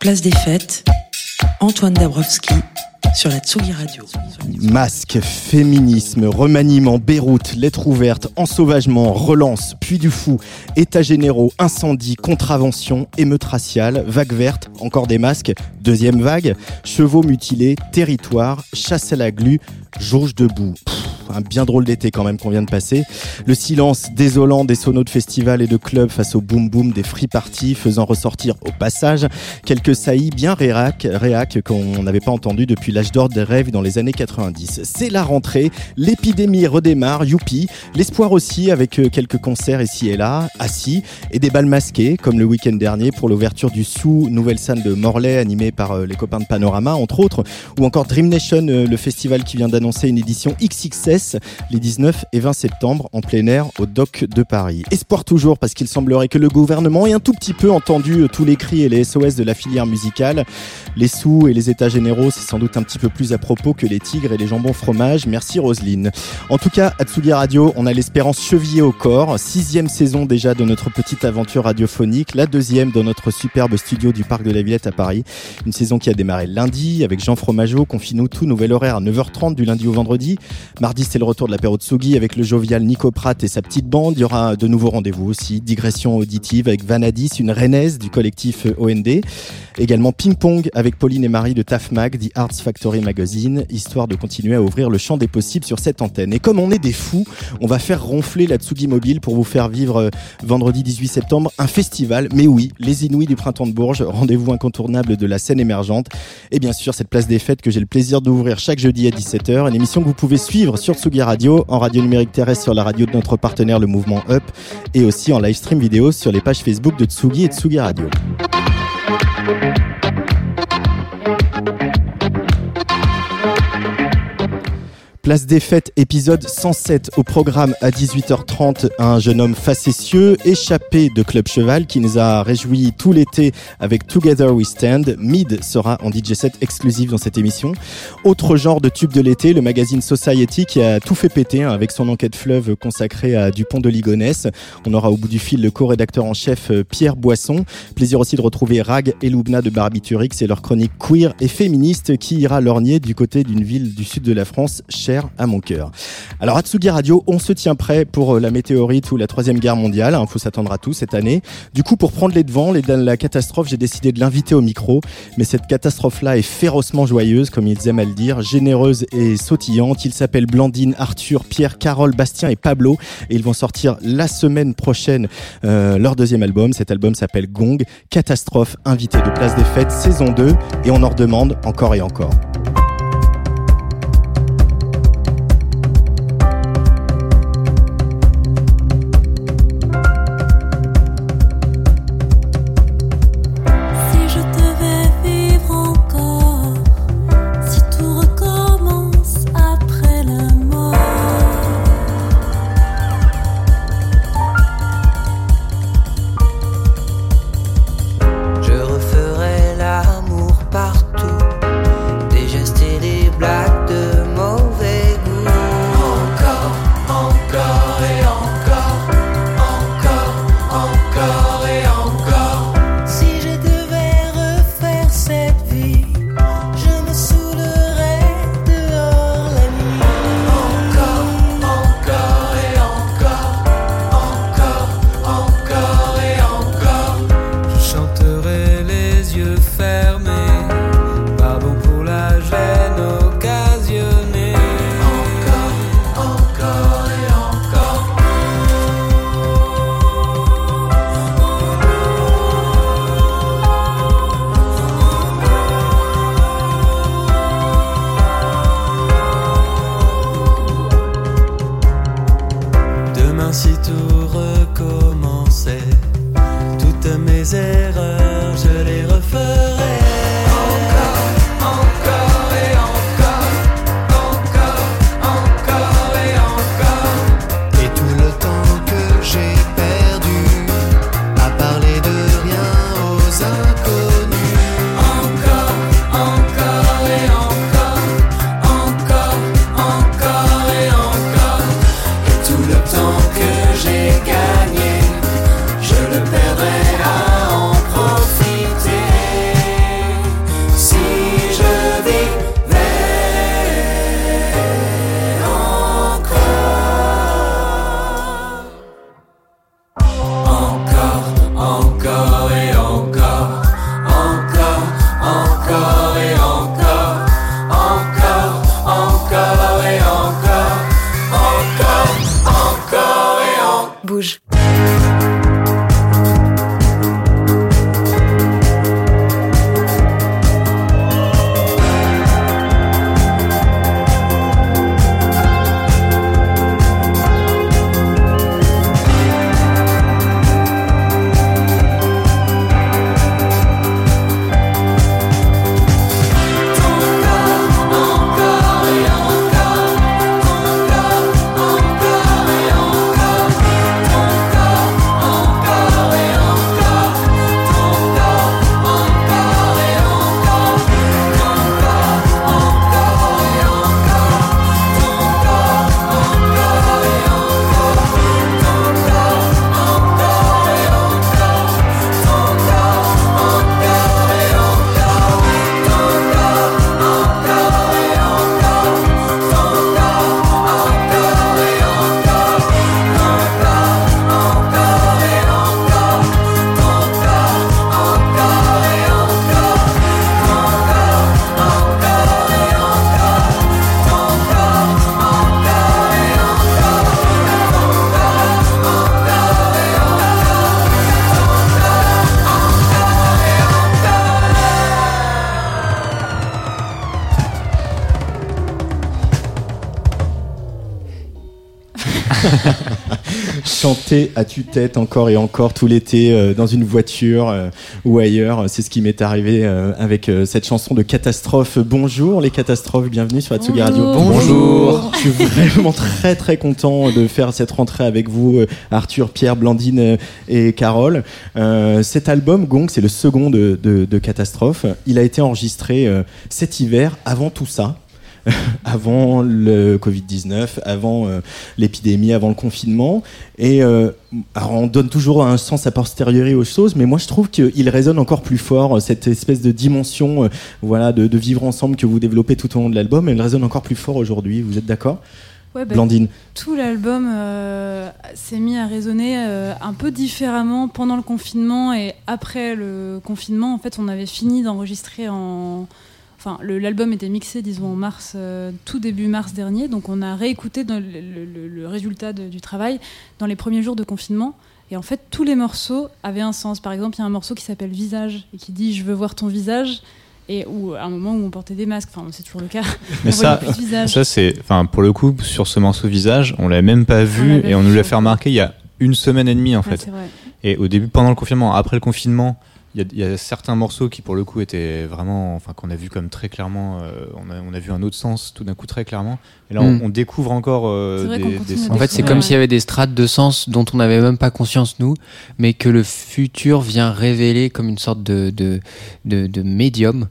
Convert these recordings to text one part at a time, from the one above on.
Place des fêtes, Antoine Dabrowski sur la Tsugi Radio. Masque, féminisme, remaniement, Beyrouth, lettres ouvertes, ensauvagement, relance, puits du fou, états généraux, incendie, contravention, émeute raciale, vague verte, encore des masques, deuxième vague, chevaux mutilés, territoire, chasse à la glu, jauge debout. Un bien drôle d'été quand même qu'on vient de passer. Le silence désolant des sonos de festivals et de clubs face au boom boom des free parties faisant ressortir au passage quelques saillies bien réac, réac qu'on n'avait pas entendu depuis l'âge d'or des rêves dans les années 90. C'est la rentrée, l'épidémie redémarre, youpi, l'espoir aussi avec euh, quelques concerts ici et là, assis, et des balles masquées comme le week-end dernier pour l'ouverture du Sous, nouvelle scène de Morlaix animée par euh, les copains de Panorama entre autres, ou encore Dream Nation, euh, le festival qui vient d'annoncer une édition XXS les 19 et 20 septembre en plein air au Doc de Paris. Espoir toujours parce qu'il semblerait que le gouvernement ait un tout petit peu entendu tous les cris et les SOS de la filière musicale. Les sous et les états généraux, c'est sans doute un petit peu plus à propos que les tigres et les jambons fromage. Merci Roselyne. En tout cas, à Tsugi Radio, on a l'espérance chevillée au corps. Sixième saison déjà de notre petite aventure radiophonique. La deuxième dans notre superbe studio du Parc de la Villette à Paris. Une saison qui a démarré lundi avec Jean Fromageau. Confie-nous tout nouvel horaire à 9h30 du lundi au vendredi. Mardi, c'est le retour de l'apéro Tsugi avec le jovial Nico Pratt et sa petite bande. Il y aura de nouveaux rendez-vous aussi. Digression auditive avec Vanadis, une rennaise du collectif OND. Également Ping Pong avec Pauline et Marie de TAF Mag, The Arts Factory Magazine, histoire de continuer à ouvrir le champ des possibles sur cette antenne. Et comme on est des fous, on va faire ronfler la Tsugi Mobile pour vous faire vivre euh, vendredi 18 septembre un festival. Mais oui, les Inouïs du Printemps de Bourges, rendez-vous incontournable de la scène émergente. Et bien sûr, cette place des fêtes que j'ai le plaisir d'ouvrir chaque jeudi à 17h. Une émission que vous pouvez suivre sur Tsugi Radio, en radio numérique terrestre sur la radio de notre partenaire le mouvement Up, et aussi en live stream vidéo sur les pages Facebook de Tsugi et Tsugi Radio. Place des fêtes, épisode 107 au programme à 18h30. Un jeune homme facétieux, échappé de Club Cheval, qui nous a réjouis tout l'été avec Together We Stand. Mid sera en DJ set exclusif dans cette émission. Autre genre de tube de l'été, le magazine Society qui a tout fait péter hein, avec son enquête fleuve consacrée à Dupont de Ligonnès. On aura au bout du fil le co-rédacteur en chef euh, Pierre Boisson. Plaisir aussi de retrouver Rag et Loubna de Barbiturix et leur chronique queer et féministe qui ira lorgner du côté d'une ville du sud de la France à mon cœur. Alors Atsugi Radio, on se tient prêt pour euh, la météorite ou la troisième guerre mondiale. Il faut s'attendre à tout cette année. Du coup, pour prendre les devants, les la catastrophe, j'ai décidé de l'inviter au micro. Mais cette catastrophe-là est férocement joyeuse, comme ils aiment à le dire, généreuse et sautillante. Ils s'appellent Blandine, Arthur, Pierre, Carole, Bastien et Pablo. Et ils vont sortir la semaine prochaine euh, leur deuxième album. Cet album s'appelle Gong, Catastrophe, invité de Place des Fêtes, saison 2. Et on en redemande encore et encore. Bouge. Chanter à tue-tête encore et encore tout l'été euh, dans une voiture euh, ou ailleurs, c'est ce qui m'est arrivé euh, avec euh, cette chanson de catastrophe. Bonjour les catastrophes, bienvenue sur Atsugi Radio. Bonjour. Je suis vraiment très très content de faire cette rentrée avec vous, euh, Arthur, Pierre, Blandine euh, et Carole. Euh, cet album, Gong, c'est le second de, de, de Catastrophe. Il a été enregistré euh, cet hiver, avant tout ça. avant le Covid-19, avant euh, l'épidémie, avant le confinement. Et euh, alors on donne toujours un sens a posteriori aux choses, mais moi je trouve qu'il résonne encore plus fort, euh, cette espèce de dimension euh, voilà, de, de vivre ensemble que vous développez tout au long de l'album, elle résonne encore plus fort aujourd'hui. Vous êtes d'accord? Ouais, bah, Blandine tout l'album s'est mis à résonner un peu différemment pendant le confinement et après le confinement. En fait, on avait fini d'enregistrer en. Enfin, l'album était mixé, disons, en mars, euh, tout début mars dernier. Donc, on a réécouté le, le- le- le résultat de- du travail dans les premiers jours de confinement. Et en fait, tous les morceaux avaient un sens. Par exemple, il y a un morceau qui s'appelle Visage et qui dit Je veux voir ton visage. Et où, à un moment où on portait des masques, enfin, c'est toujours le cas. Mais on ça, ça c'est, enfin, pour le coup, sur ce morceau visage, on l'a même pas vu l'avait et on nous l'a fait remarquer il y a une semaine et demie en fait. Et au début, pendant le confinement, après le confinement, il y, a- il y a certains morceaux qui, pour le coup, étaient vraiment, enfin, qu'on a vu comme très clairement. euh, on, a, on a vu un autre sens tout d'un coup très clairement. Et là, on, Mm. on découvre encore euh, des, sens. En fait, c'est comme ouais. s'il y avait des strates de sens dont on n'avait même pas conscience, nous, mais que le futur vient révéler comme une sorte de, de, de, de médium.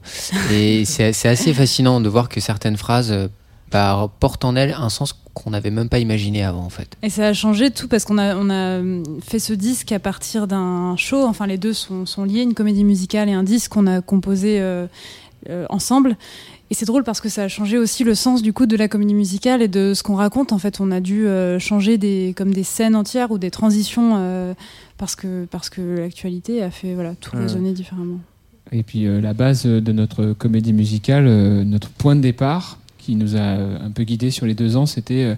Et c'est c'est assez fascinant de voir que certaines phrases euh, bah, portent en elles un sens qu'on n'avait même pas imaginé avant, en fait. Et ça a changé tout parce qu'on a, on a fait ce disque à partir d'un show. Enfin, les deux sont, sont liés, une comédie musicale et un disque qu'on a composé euh, euh, ensemble. Et c'est drôle parce que ça a changé aussi le sens du coup de la comédie musicale et de ce qu'on raconte. En fait, on a dû euh, changer des, comme des scènes entières ou des transitions euh, parce que, parce que l'actualité a fait voilà, tout Ouais. résonner différemment. Et puis euh, la base de notre comédie musicale, euh, notre point de départ, qui nous a euh, un peu guidés sur les deux ans, c'était euh,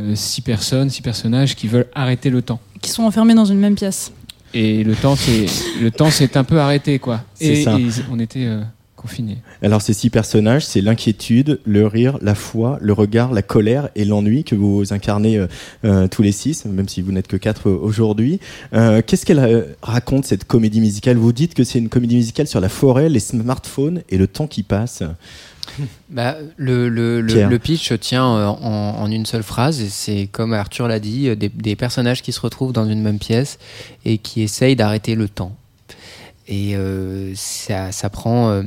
euh, six personnes, six personnages qui veulent arrêter le temps. Qui sont enfermés dans une même pièce. Et le temps, c'est le temps, s'est un peu arrêté, quoi. C'est Et, ça. et on était euh, confinés. Alors ces six personnages, c'est l'inquiétude, le rire, la foi, le regard, la colère et l'ennui que vous incarnez euh, euh, tous les six, même si vous n'êtes que quatre aujourd'hui. Euh, Qu'est-ce qu'elle raconte cette comédie musicale? Vous dites que c'est une comédie musicale sur la forêt, les smartphones et le temps qui passe. Bah, le, le, le, pitch tient euh, en, en une seule phrase. et C'est comme Arthur l'a dit, euh, des, des personnages qui se retrouvent dans une même pièce et qui essayent d'arrêter le temps. Et euh, ça, ça prend euh,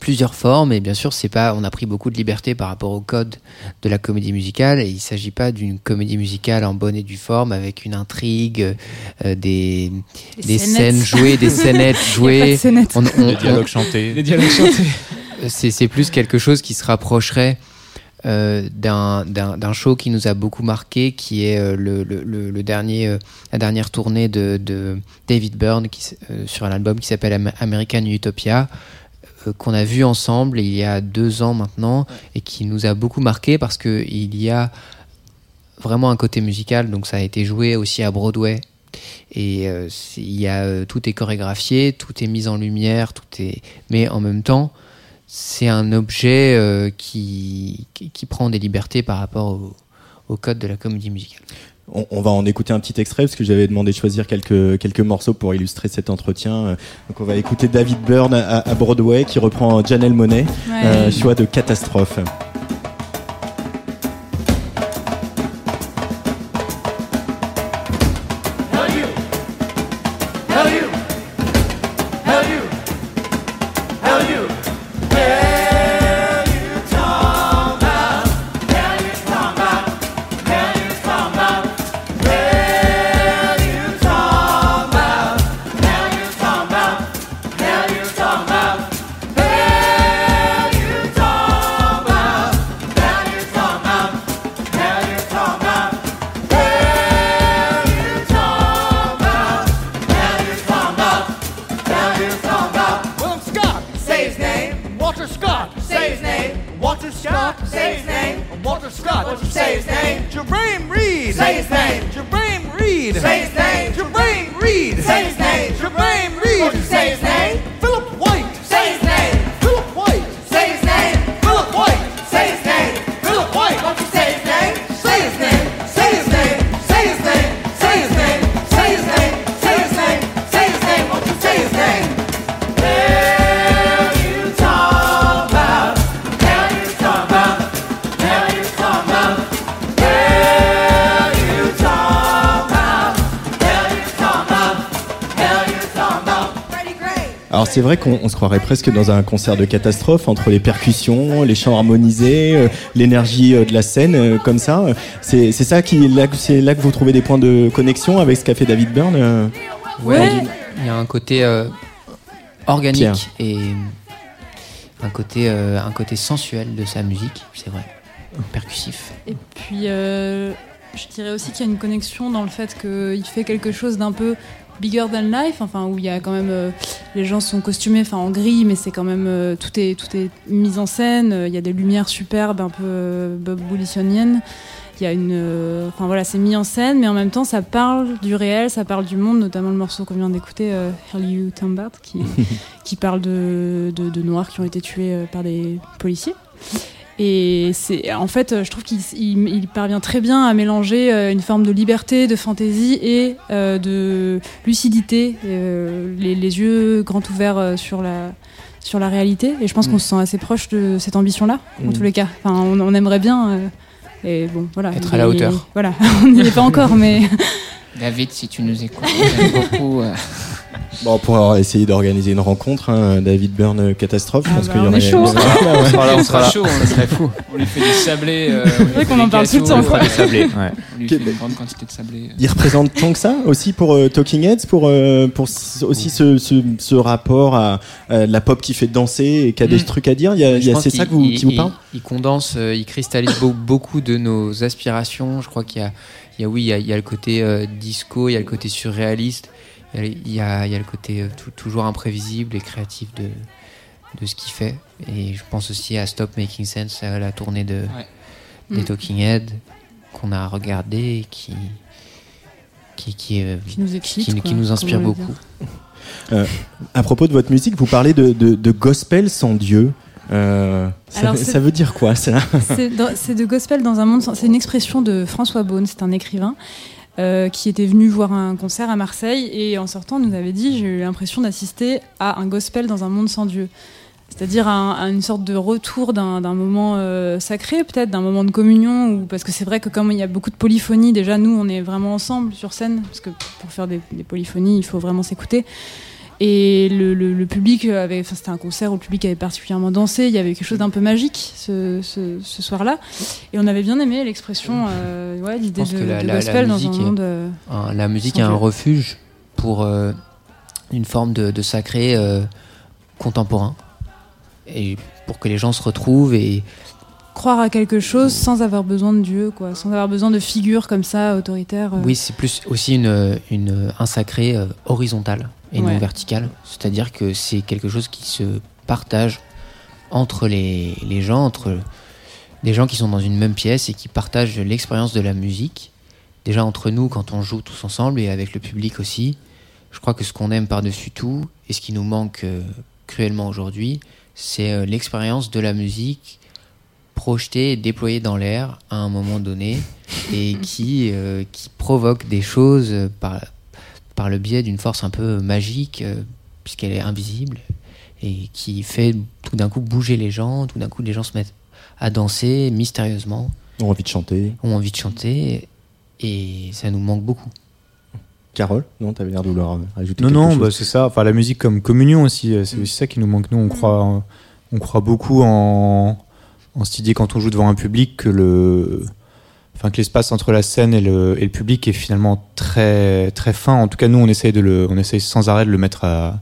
plusieurs formes. Et bien sûr, c'est pas. On a pris beaucoup de liberté par rapport au code de la comédie musicale. Et il s'agit pas d'une comédie musicale en bonne et due forme avec une intrigue, euh, des, Des des scènes jouées, des scénettes jouées. de. On- on- dialogues chantés. Les dialogues chantés. C'est plus quelque chose qui se rapprocherait euh, d'un d'un- d'un show qui nous a beaucoup marqué, qui est euh, le, le- dernier, euh, la dernière tournée de, de David Byrne qui, euh, sur un album qui s'appelle Am- American Utopia, qu'on a vu ensemble il y a deux ans maintenant, et qui nous a beaucoup marqué parce qu'il y a vraiment un côté musical, donc ça a été joué aussi à Broadway. Et il y a, tout est chorégraphié, tout est mis en lumière, tout est. Mais en même temps, c'est un objet euh, qui, qui, qui prend des libertés par rapport au, au code de la comédie musicale. On, on va en écouter un petit extrait parce que j'avais demandé de choisir quelques, quelques morceaux pour illustrer cet entretien. Euh, Donc on va écouter David Byrne à, à Broadway qui reprend Janelle Monet, Ouais. euh, choix de catastrophe. C'est vrai qu'on on se croirait presque dans un concert de catastrophe entre les percussions, les chants harmonisés, euh, l'énergie euh, de la scène euh, comme ça. C'est ça qui là, que- c'est là que vous trouvez des points de connexion avec ce qu'a fait David Byrne. euh Ouais, il y a un côté euh, organique Pierre. et un côté, euh, un côté sensuel de sa musique, c'est vrai, percussif. Et puis, euh, je dirais aussi qu'il y a une connexion dans le fait qu'il fait quelque chose d'un peu bigger than life, enfin où il y a quand même euh, les gens sont costumés, enfin en gris, mais c'est quand même euh, tout est tout est mis en scène. Il y a des lumières superbes, un peu euh, Bob. Il y a une, enfin voilà, c'est mis en scène, mais en même temps ça parle du réel, ça parle du monde, notamment le morceau qu'on vient d'écouter, Hell You Tambart, qui qui parle de, de, de noirs qui ont été tués par des policiers. Et c'est en fait, je trouve qu'il il- il parvient très bien à mélanger euh, une forme de liberté, de fantaisie et euh, de lucidité, euh, les, les yeux grands ouverts sur la sur la réalité. Et je pense Mm. qu'on se sent assez proche de cette ambition-là, en Mm. tous les cas. Enfin, on, on aimerait bien. euh, et bon, voilà. Être à la hauteur. Voilà, on n'y est pas encore, mais David, si tu nous écoutes, j'aime beaucoup. Bon, on pourra essayer d'organiser une rencontre, hein, David Byrne catastrophe. Ah je pense bah, qu'il y on aurait- est chaud. On sera là, on ça sera là. chaud, ça serait fou. On lui fait des sablés. euh, on lui vrai qu'on en parle tout le temps. on lui fait des Sablé, ouais. On lui fait une grande quantité de sablés. Il représente tant que ça aussi pour euh, Talking Heads, pour, euh, pour aussi ce, ce, ce rapport à, à la pop qui fait danser et qui a des Mm. trucs à dire? Il y a, il y Je a- pense c'est ça que vous, il- qui vous il- parle Il condense, euh, il cristallise beau- beaucoup de nos aspirations. Je crois qu'il y a, il y a oui, il y a, il y a le côté euh, disco, il y a le côté surréaliste, il y a, il y le côté euh, tou- toujours imprévisible et créatif de, de ce qu'il fait. Et je pense aussi à Stop Making Sense, à la tournée de, des Mm. Talking Heads qu'on a regardé et qui, qui, euh, qui nous excite. qui, quoi, qui nous inspire beaucoup. Euh, à propos de votre musique, vous parlez de, de, de gospel sans Dieu. Euh, ça, Alors, veut- c'est- ça veut dire quoi ça? C'est de gospel dans un monde. sans- C'est une expression de François Beaune, c'est un écrivain euh, qui était venu voir un concert à Marseille et en sortant nous avait dit j'ai eu l'impression d'assister à un gospel dans un monde sans Dieu. C'est-à-dire à, un- à une sorte de retour d'un moment euh, sacré, peut-être d'un moment de communion, ou parce que c'est vrai que comme il y a beaucoup de polyphonie, déjà nous on est vraiment ensemble sur scène, parce que pour faire des polyphonies il faut vraiment s'écouter. Et le, le- le public avait, enfin, c'était un concert où le public avait particulièrement dansé. Il y avait quelque chose d'un peu magique ce, ce- ce soir-là. Et on avait bien aimé l'expression, euh, ouais, l'idée de, la- de la- la gospel dans un est- monde. euh, Un- la musique est un refuge pour euh, une forme de, de sacré contemporain. Et pour que les gens se retrouvent et croire à quelque chose sans avoir besoin de Dieu, quoi, sans avoir besoin de figures comme ça autoritaires. oui, c'est plus aussi une, une- un sacré euh, horizontal et Ouais. non vertical. C'est-à-dire que c'est quelque chose qui se partage entre les, les gens, entre des gens qui sont dans une même pièce et qui partagent l'expérience de la musique. Déjà entre nous quand on joue tous ensemble et avec le public aussi. Je crois que ce qu'on aime par-dessus tout et ce qui nous manque euh, cruellement aujourd'hui, c'est euh, l'expérience de la musique projetée et déployée dans l'air à un moment donné et qui, euh, qui provoque des choses par, par le biais d'une force un peu magique, euh, puisqu'elle est invisible, et qui fait tout d'un coup bouger les gens, tout d'un coup les gens se mettent à danser mystérieusement, On a envie de chanter. ont envie de chanter, et ça nous manque beaucoup. Carole Non, t'avais l'air de vouloir rajouter Non, quelque non, chose. bah, c'est ça. Enfin, la musique comme communion aussi, euh, c'est aussi ça qui nous manque. Nous, on croit, on croit beaucoup en, en cette idée quand on joue devant un public que le, enfin que l'espace entre la scène et le, et le public est finalement très, très fin. En tout cas, nous, on essaye de le, on essaye sans arrêt de le mettre à,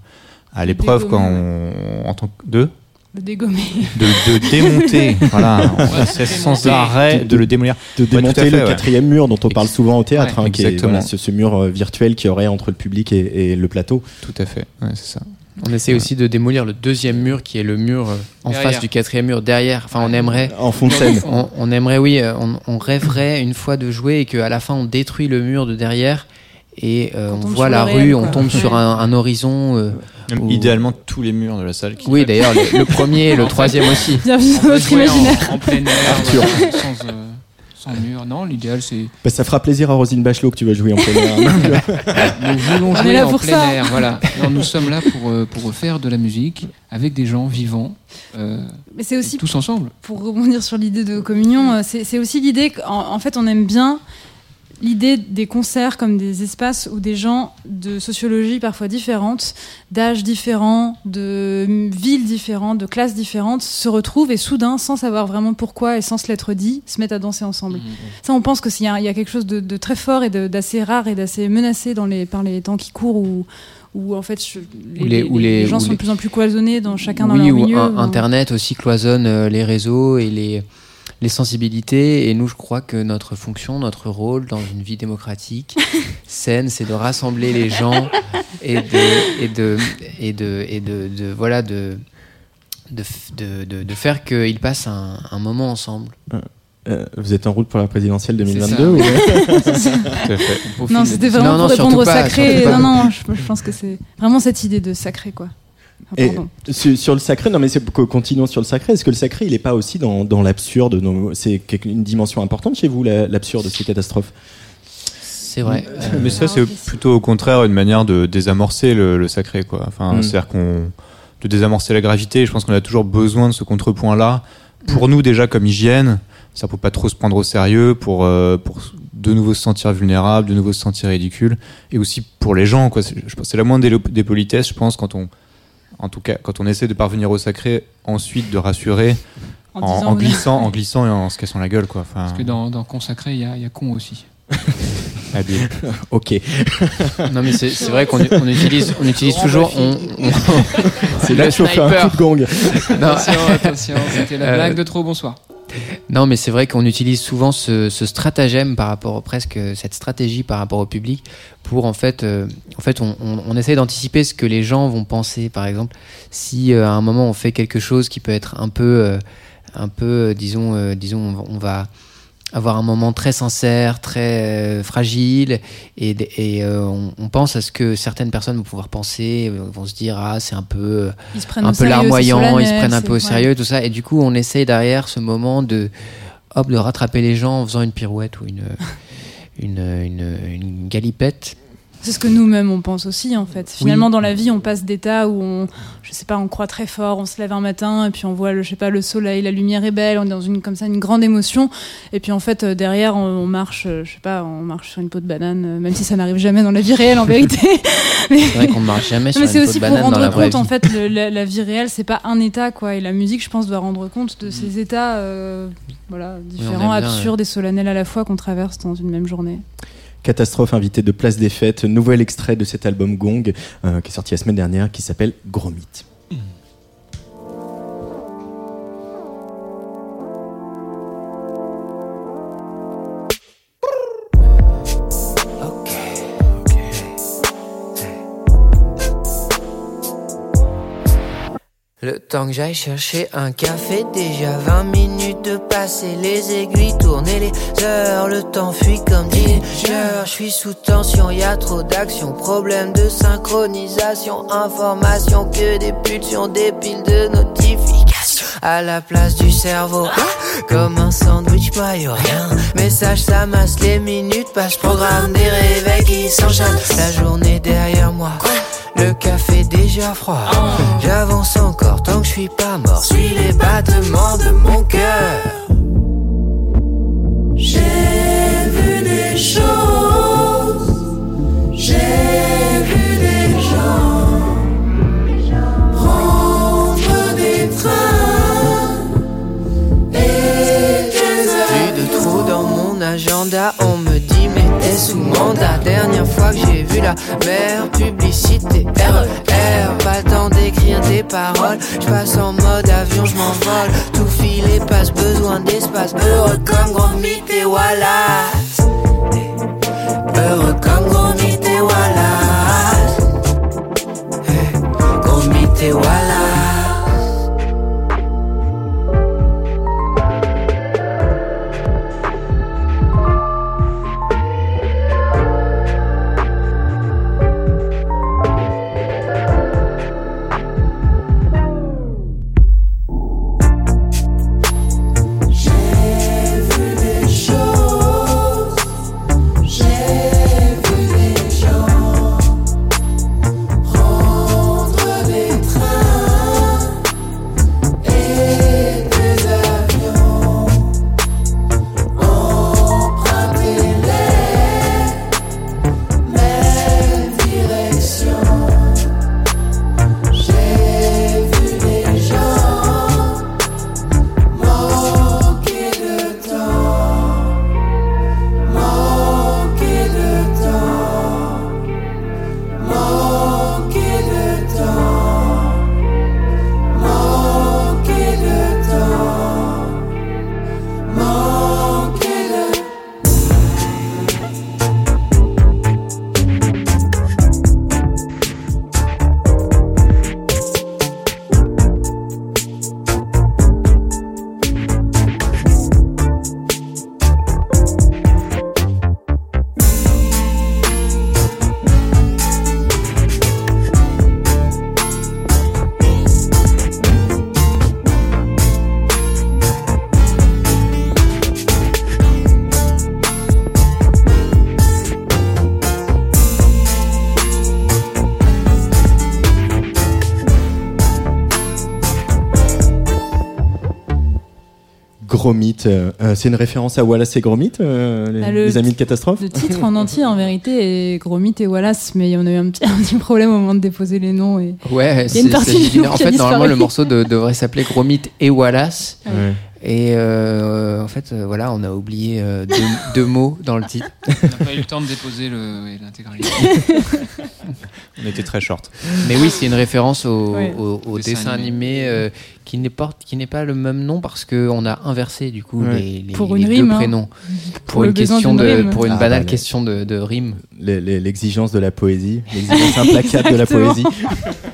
à l'épreuve quand dégommer, on, en tant que de, Le dégommer. de, de démonter. voilà, on essaie sans arrêt de le démolir. de démonter fait, le ouais. quatrième mur dont on parle souvent au théâtre, Ouais, hein, qui est voilà, ce, ce mur euh, virtuel qui aurait entre le public et, et le plateau. Tout à fait. Ouais, c'est ça. On essaie aussi de démolir le deuxième mur qui est le mur euh, en Derrière. face du quatrième mur derrière. Enfin, on aimerait, En fond de scène. on, on aimerait, oui, euh, on, on rêverait une fois de jouer et qu'à la fin on détruit le mur de derrière et euh, on voit la rue, réel, on tombe sur un, un horizon. euh, Idéalement, tous les murs de la salle. Qui oui, d'ailleurs, le, le premier et le troisième aussi. Bienvenue dans votre Ouais, en- imaginaire. En, plein air, Arthur. voilà, sans, euh, sans mur. Non, l'idéal c'est. Bah, ça fera plaisir à Rosine Bachelot que tu vas jouer en plein air. Nous voulons On est jouer là en pour plein ça. air. Voilà. Alors, nous sommes là pour, euh, pour faire de la musique avec des gens vivants, euh, Mais c'est aussi tous ensemble. pour rebondir sur l'idée de communion, euh, c'est c'est aussi l'idée qu'en en fait on aime bien l'idée des concerts comme des espaces où des gens de sociologie parfois différentes, d'âges différents, de villes différentes, de classes différentes se retrouvent et soudain, sans savoir vraiment pourquoi et sans se l'être dit, se mettent à danser ensemble. Ça, on pense qu'il y, a- il y a quelque chose de, de très fort et d'assez rare et d'assez menacé dans les, par les temps qui courent où, où en fait je- les, gens sont de plus en plus cloisonnés dans chacun dans oui, leur où milieu. où- Internet aussi cloisonne euh, les réseaux et les, les sensibilités. Et nous, je crois que notre fonction, notre rôle dans une vie démocratique saine, c'est de rassembler les gens et de, et de, et de, et de, de- voilà, de, de, de, de- de faire qu'ils passent un, un moment ensemble. Euh, vous êtes en route pour la présidentielle C'est 2022 ça. ou... Non, c'était vraiment Non, non, pour répondre au sacré. pas. Non, non, je, je pense que c'est vraiment cette idée de sacré, quoi. Ah, Et sur, sur le sacré, non mais continuons sur le sacré. Est-ce que le sacré, il est pas aussi dans, dans l'absurde C'est une dimension importante chez vous, la- l'absurde, ces catastrophes. C'est vrai. Mais ça, c'est plutôt au contraire une manière de désamorcer le, le sacré, quoi. Enfin, Mm. c'est-à-dire qu'on de désamorcer la gravité. Je pense qu'on a toujours besoin de ce contrepoint-là. Pour nous, déjà comme hygiène, ça pour pas trop se prendre au sérieux, pour euh, pour de nouveau se sentir vulnérable, de nouveau se sentir ridicule, et aussi pour les gens, quoi. C'est- Je pense que c'est la moindre des, des politesses, je pense, quand on en tout cas, quand on essaie de parvenir au sacré, ensuite de rassurer en, glissant, en glissant et en se cassant la gueule, quoi. Enfin, Parce que dans, dans Consacré, il y a, y a con aussi. Ok, Non, mais c'est c'est vrai qu'on on utilise, on utilise toujours. On, on- c'est là que je fais un coup de gang. Non, Attention, attention, c'était la Euh, blague de trop, bonsoir. Non, mais c'est vrai qu'on utilise souvent ce, stratagème par rapport, presque cette stratégie par rapport au public, pour en fait, euh, en fait, on, essaie d'anticiper ce que les gens vont penser. Par exemple, si euh, à un moment on fait quelque chose qui peut être un peu, euh, un peu, disons, disons, on va, avoir un moment très sincère, très euh, fragile, et, et euh, on, on pense à ce que certaines personnes vont pouvoir penser, euh, vont se dire ah c'est un peu Ils se prennent un peu sérieux, larmoyant, ils se prennent un peu au ouais. sérieux, tout ça, et du coup on essaye derrière ce moment de hop de rattraper les gens en faisant une pirouette ou une une, une, une galipette. C'est ce que nous-mêmes on pense aussi en fait. Finalement dans la vie on passe d'états où on, je sais pas, on croit très fort, on se lève un matin et puis on voit le, je sais pas, le soleil, la lumière est belle, on est dans une comme ça une grande émotion et puis en fait euh, derrière on, on marche, euh, je sais pas, on marche sur une peau de banane, euh, même si ça n'arrive jamais dans la vie réelle en vérité. Mais- C'est vrai qu'on ne marche jamais sur mais une c'est peau de aussi pour banane dans la rendre compte en fait le- la, la vie réelle c'est pas un état quoi et la musique je pense doit rendre compte de ces états voilà différents, bien, absurdes et solennels à la fois qu'on traverse dans une même journée. Catastrophe invité de Place des Fêtes, nouvel extrait de cet album Gong euh, qui est sorti la semaine dernière qui s'appelle Gros Mythe. Le temps que j'aille chercher un café, déjà 20 minutes de passer, les aiguilles tourner les heures, le temps fuit comme heures. Je suis sous tension, y a trop d'action, problème de synchronisation, information que des pulsions, des piles de notifications à la place du cerveau. Comme un sandwich, a rien. Message, ça masse les minutes, passe programme des réveils qui s'enchaînent. La journée derrière moi. Le café déjà froid. J'avance encore tant que je suis pas mort. Suis les battements de mon cœur. On me dit mais t'es sous mandat. Dernière fois que j'ai vu la mère, publicité RER. Pas le temps d'écrire des paroles, je passe en mode avion, je m'envole. Tout filet passe besoin d'espace, heureux comme grand Wallace. Heureux comme Gros Mythe, euh, euh, c'est une référence à Wallace et Gros Mythe, euh, les, Ah, le les amis de Catastrophe Le titre en entier, en vérité, est Gros Mythe et Wallace, mais on a eu un petit, un petit problème au moment de déposer les noms. Et... Ouais, c'est- en fait normalement le morceau de- devrait s'appeler Gros Mythe et Wallace. Ouais. Et euh, en fait, euh, voilà, on a oublié euh, deux, deux mots dans le titre. On n'a pas eu le temps de déposer l'intégralité. On était très short. Mais oui, c'est une référence au, Ouais. au- au Dessin dessin animé. animé euh, qui n'est pas qui n'est pas le même nom parce que on a inversé du coup Ouais. les, les- Pour les deux rime, hein. prénoms pour, une besoin question de rime. pour une Ah, banale bah, les- question de, de rime. L'exigence de la poésie, l'exigence implacable de la poésie.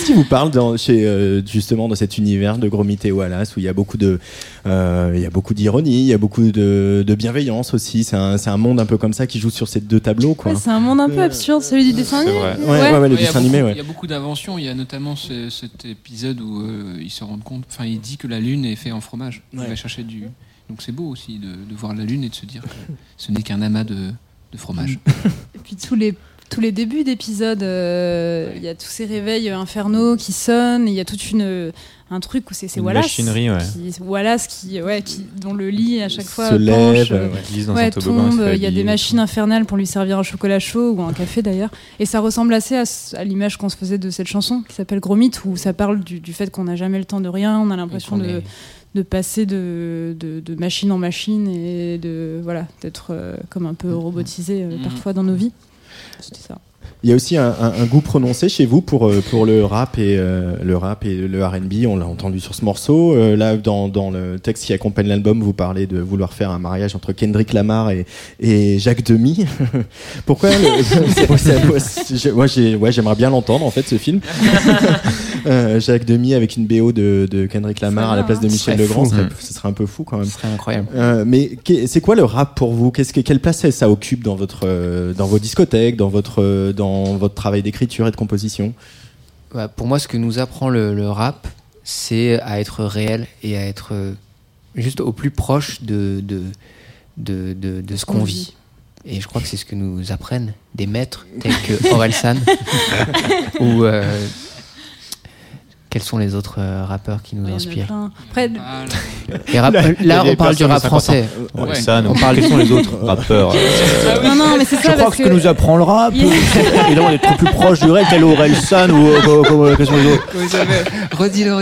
Qu'est-ce qui vous parle dans, chez, euh, justement dans cet univers de Gromit et Wallace où il y a beaucoup de, euh, il y a beaucoup d'ironie, il y a beaucoup de, de bienveillance aussi? C'est un, c'est un monde un peu comme ça qui joue sur ces deux tableaux, quoi. Ouais, c'est un monde un peu absurde, celui du dessin animé. Ouais, ouais, ouais, le il y a dessin animé, beaucoup- ouais. Il y a beaucoup d'inventions. Il y a notamment ce- cet épisode où euh, il se rend compte. Enfin, il dit que la lune est faite en fromage. Ouais. Il va chercher du. Donc c'est beau aussi de, de voir la lune et de se dire que ce n'est qu'un amas de, de fromage. Et puis tous les tous les débuts d'épisodes, euh, il y a tous ces réveils infernaux qui sonnent. Il y a toute une un truc où c'est Wallace, machinerie, ouais. qui, Wallace qui ouais qui dont le lit à chaque fois Se lève, penche, euh, ouais. Glisse dans ouais, il se tombe. Il y a des machines infernales pour lui servir un chocolat chaud ou un café d'ailleurs. Et ça ressemble assez à, l'image qu'on se faisait de cette chanson qui s'appelle Gros Mythe, où ça parle du, du fait qu'on n'a jamais le temps de rien. On a l'impression de est- de passer de, de, de machine en machine et de voilà d'être euh, comme un peu robotisé euh, Mhm. parfois dans nos vies. C'était ça. Il y a aussi un, un- un goût prononcé chez vous pour, euh, pour le rap et euh, le rap et le R&B. On l'a entendu sur ce morceau. Euh, là, dans, dans le texte qui accompagne l'album, vous parlez de vouloir faire un mariage entre Kendrick Lamar et, et Jacques Demy. Pourquoi le- Moi, j'ai- ouais, j'aimerais bien l'entendre en fait ce film. Euh, Jacques Demy avec une BO de, de Kendrick Lamar à la place de Michel Legrand, ce serait- Mm. ce serait un peu fou quand même. Ce serait incroyable. Euh, mais c'est quoi le rap pour vous? Qu'est-ce que, Quelle place ça occupe dans, votre, euh, dans vos discothèques, dans votre, euh, dans votre travail d'écriture et de composition Ouais, pour moi, ce que nous apprend le, le rap, c'est à être réel et à être euh, juste au plus proche de, de, de, de, de ce qu'on vit. Et je crois que c'est ce que nous apprennent des maîtres tels que Orelsan ou euh, quels sont les autres euh, rappeurs qui nous Ouais, inspirent. Après, Ah, rap- Là, Là, on parle du rap 50 ans. français. Ouais, Ouais. ça, non. On parle Quels sont les autres rappeurs euh, non, non, mais c'est Je ça crois parce que ce que nous apprend le rap, Il y a- évidemment d'être plus proche du réel, tel Aurel San ou quels sont les autres? Redis-le,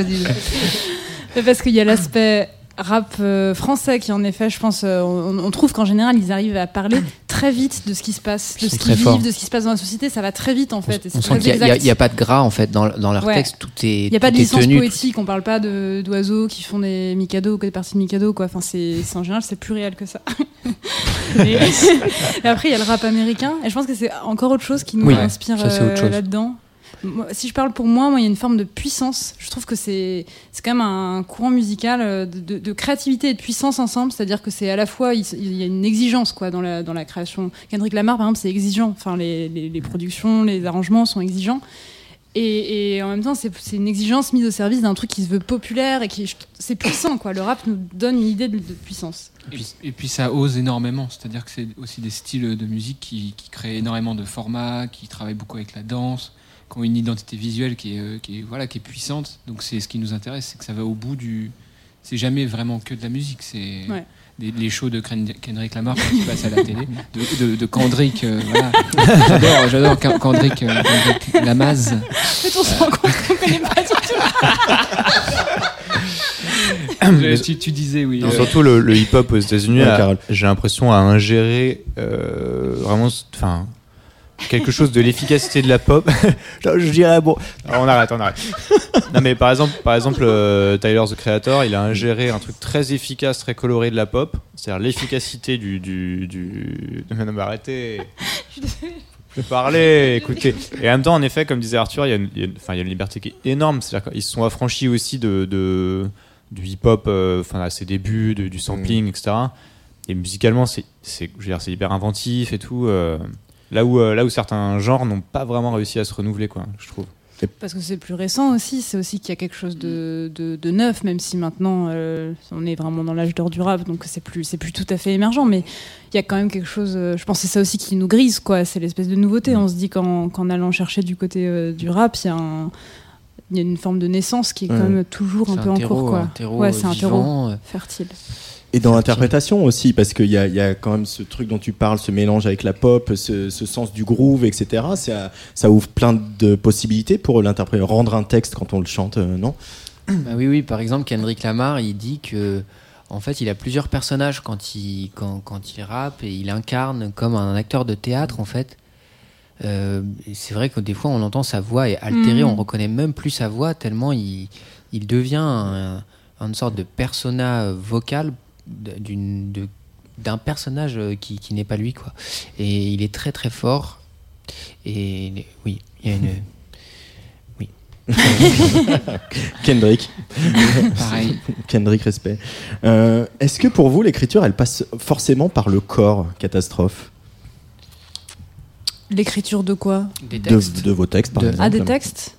parce qu'il y a l'aspect rap euh, français qui en effet je pense euh, on, on trouve qu'en général ils arrivent à parler très vite de ce qui se passe de ce qu'ils vivent de ce qui se passe dans la société ça va très vite en fait On sent qu'il n'y a, a pas de gras en fait dans, dans leur Ouais. texte. Tout est, Il n'y a pas de licence tenu, tout- poétique, on parle pas d'oiseaux qui font des Mikado ou des parties de Mikado, quoi. Enfin, c'est c'est- en général, c'est plus réel que ça. et, après, il y a le rap américain, et je pense que c'est encore autre chose qui nous Oui, inspire euh, là-dedans. Si je parle pour moi, moi, il y a une forme de puissance. Je trouve que c'est quand même un courant musical euh, de, créativité et de puissance ensemble. C'est-à-dire que c'est à la fois il, y a une exigence quoi dans la dans la création. Kendrick Lamar, par exemple, c'est exigeant. Enfin, les, les, productions, les arrangements sont exigeants. Et, en même temps, c'est une exigence mise au service d'un truc qui se veut populaire et qui c'est puissant quoi. Le rap nous donne une idée de, puissance. Et puis, et puis ça ose énormément, c'est-à-dire que c'est aussi des styles de musique qui, qui créent énormément de formats, qui travaillent beaucoup avec la danse, qui ont une identité visuelle qui est, euh, qui est, voilà, qui est puissante. Donc c'est ce qui nous intéresse, c'est que ça va au bout du... C'est jamais vraiment que de la musique, c'est Ouais. des- les shows de Ken- Kendrick Lamar qui passent à la télé, de, de, de Kendrick, euh, voilà. J'adore, j'adore Ken- Kendrick, euh, Kendrick Lamaz. En fait, on se rend compte qu'on connaît pas du tout. Euh, tu, tu disais, oui. Non, euh, surtout le, le hip-hop aux États-Unis, Ouais, j'ai l'impression à ingérer euh, vraiment, enfin, quelque chose de l'efficacité de la pop. je, je dirais bon, Alors, on arrête, on arrête. non mais par exemple, par exemple, euh, Tyler the Creator, il a ingéré un truc très efficace, très coloré de la pop, c'est-à-dire l'efficacité du du du. Non, non, mais arrêtez. Plus parler, écoutez. Et en même temps, en effet, comme disait Arthur, il y a une, il y a une- enfin, il y a une liberté qui est énorme. C'est-à-dire qu'ils se sont affranchis aussi de, de- du hip-hop, euh, enfin à ses débuts, de- du sampling, etc. Et musicalement, c'est, c'est, je veux dire, c'est hyper inventif et tout. euh, là où, euh, là où certains genres n'ont pas vraiment réussi à se renouveler, quoi, je trouve. Parce que c'est plus récent aussi, c'est aussi qu'il y a quelque chose de, de, de neuf, même si maintenant euh, on est vraiment dans l'âge d'or du rap, donc c'est plus, c'est plus tout à fait émergent, mais il y a quand même quelque chose, euh, je pense que c'est ça aussi qui nous grise, quoi, c'est l'espèce de nouveauté. On se dit qu'en, qu'en allant chercher du côté euh, du rap, il y, a un- il y a une forme de naissance qui est quand Ouais. même toujours un peu un en cours, quoi. un terreau, ouais, c'est un terreau euh. fertile. Et dans l'interprétation aussi, parce qu'il y a, il y a quand même ce truc dont tu parles, ce mélange avec la pop, ce, ce sens du groove, etc. Ça, ça ouvre plein de possibilités pour l'interpréter, rendre un texte quand on le chante, euh, non? Bah oui, oui. Par exemple, Kendrick Lamar, il dit que, en fait, il a plusieurs personnages quand il, quand, quand il rappe et il incarne comme un acteur de théâtre, en fait. Euh, c'est vrai que des fois, on entend sa voix est altérée, Mhm. on reconnaît même plus sa voix tellement il, il devient un- une sorte de persona vocal d'une, de- d'un personnage euh, qui, qui n'est pas lui, quoi. Et il est très très fort. Et oui, il y a une. Kendrick. Pareil. Kendrick, respect. Euh, Est-ce que pour vous, l'écriture, elle passe forcément par le corps, catastrophe? L'écriture de quoi? Des de, textes. de vos textes, par De- exemple Ah, des textes?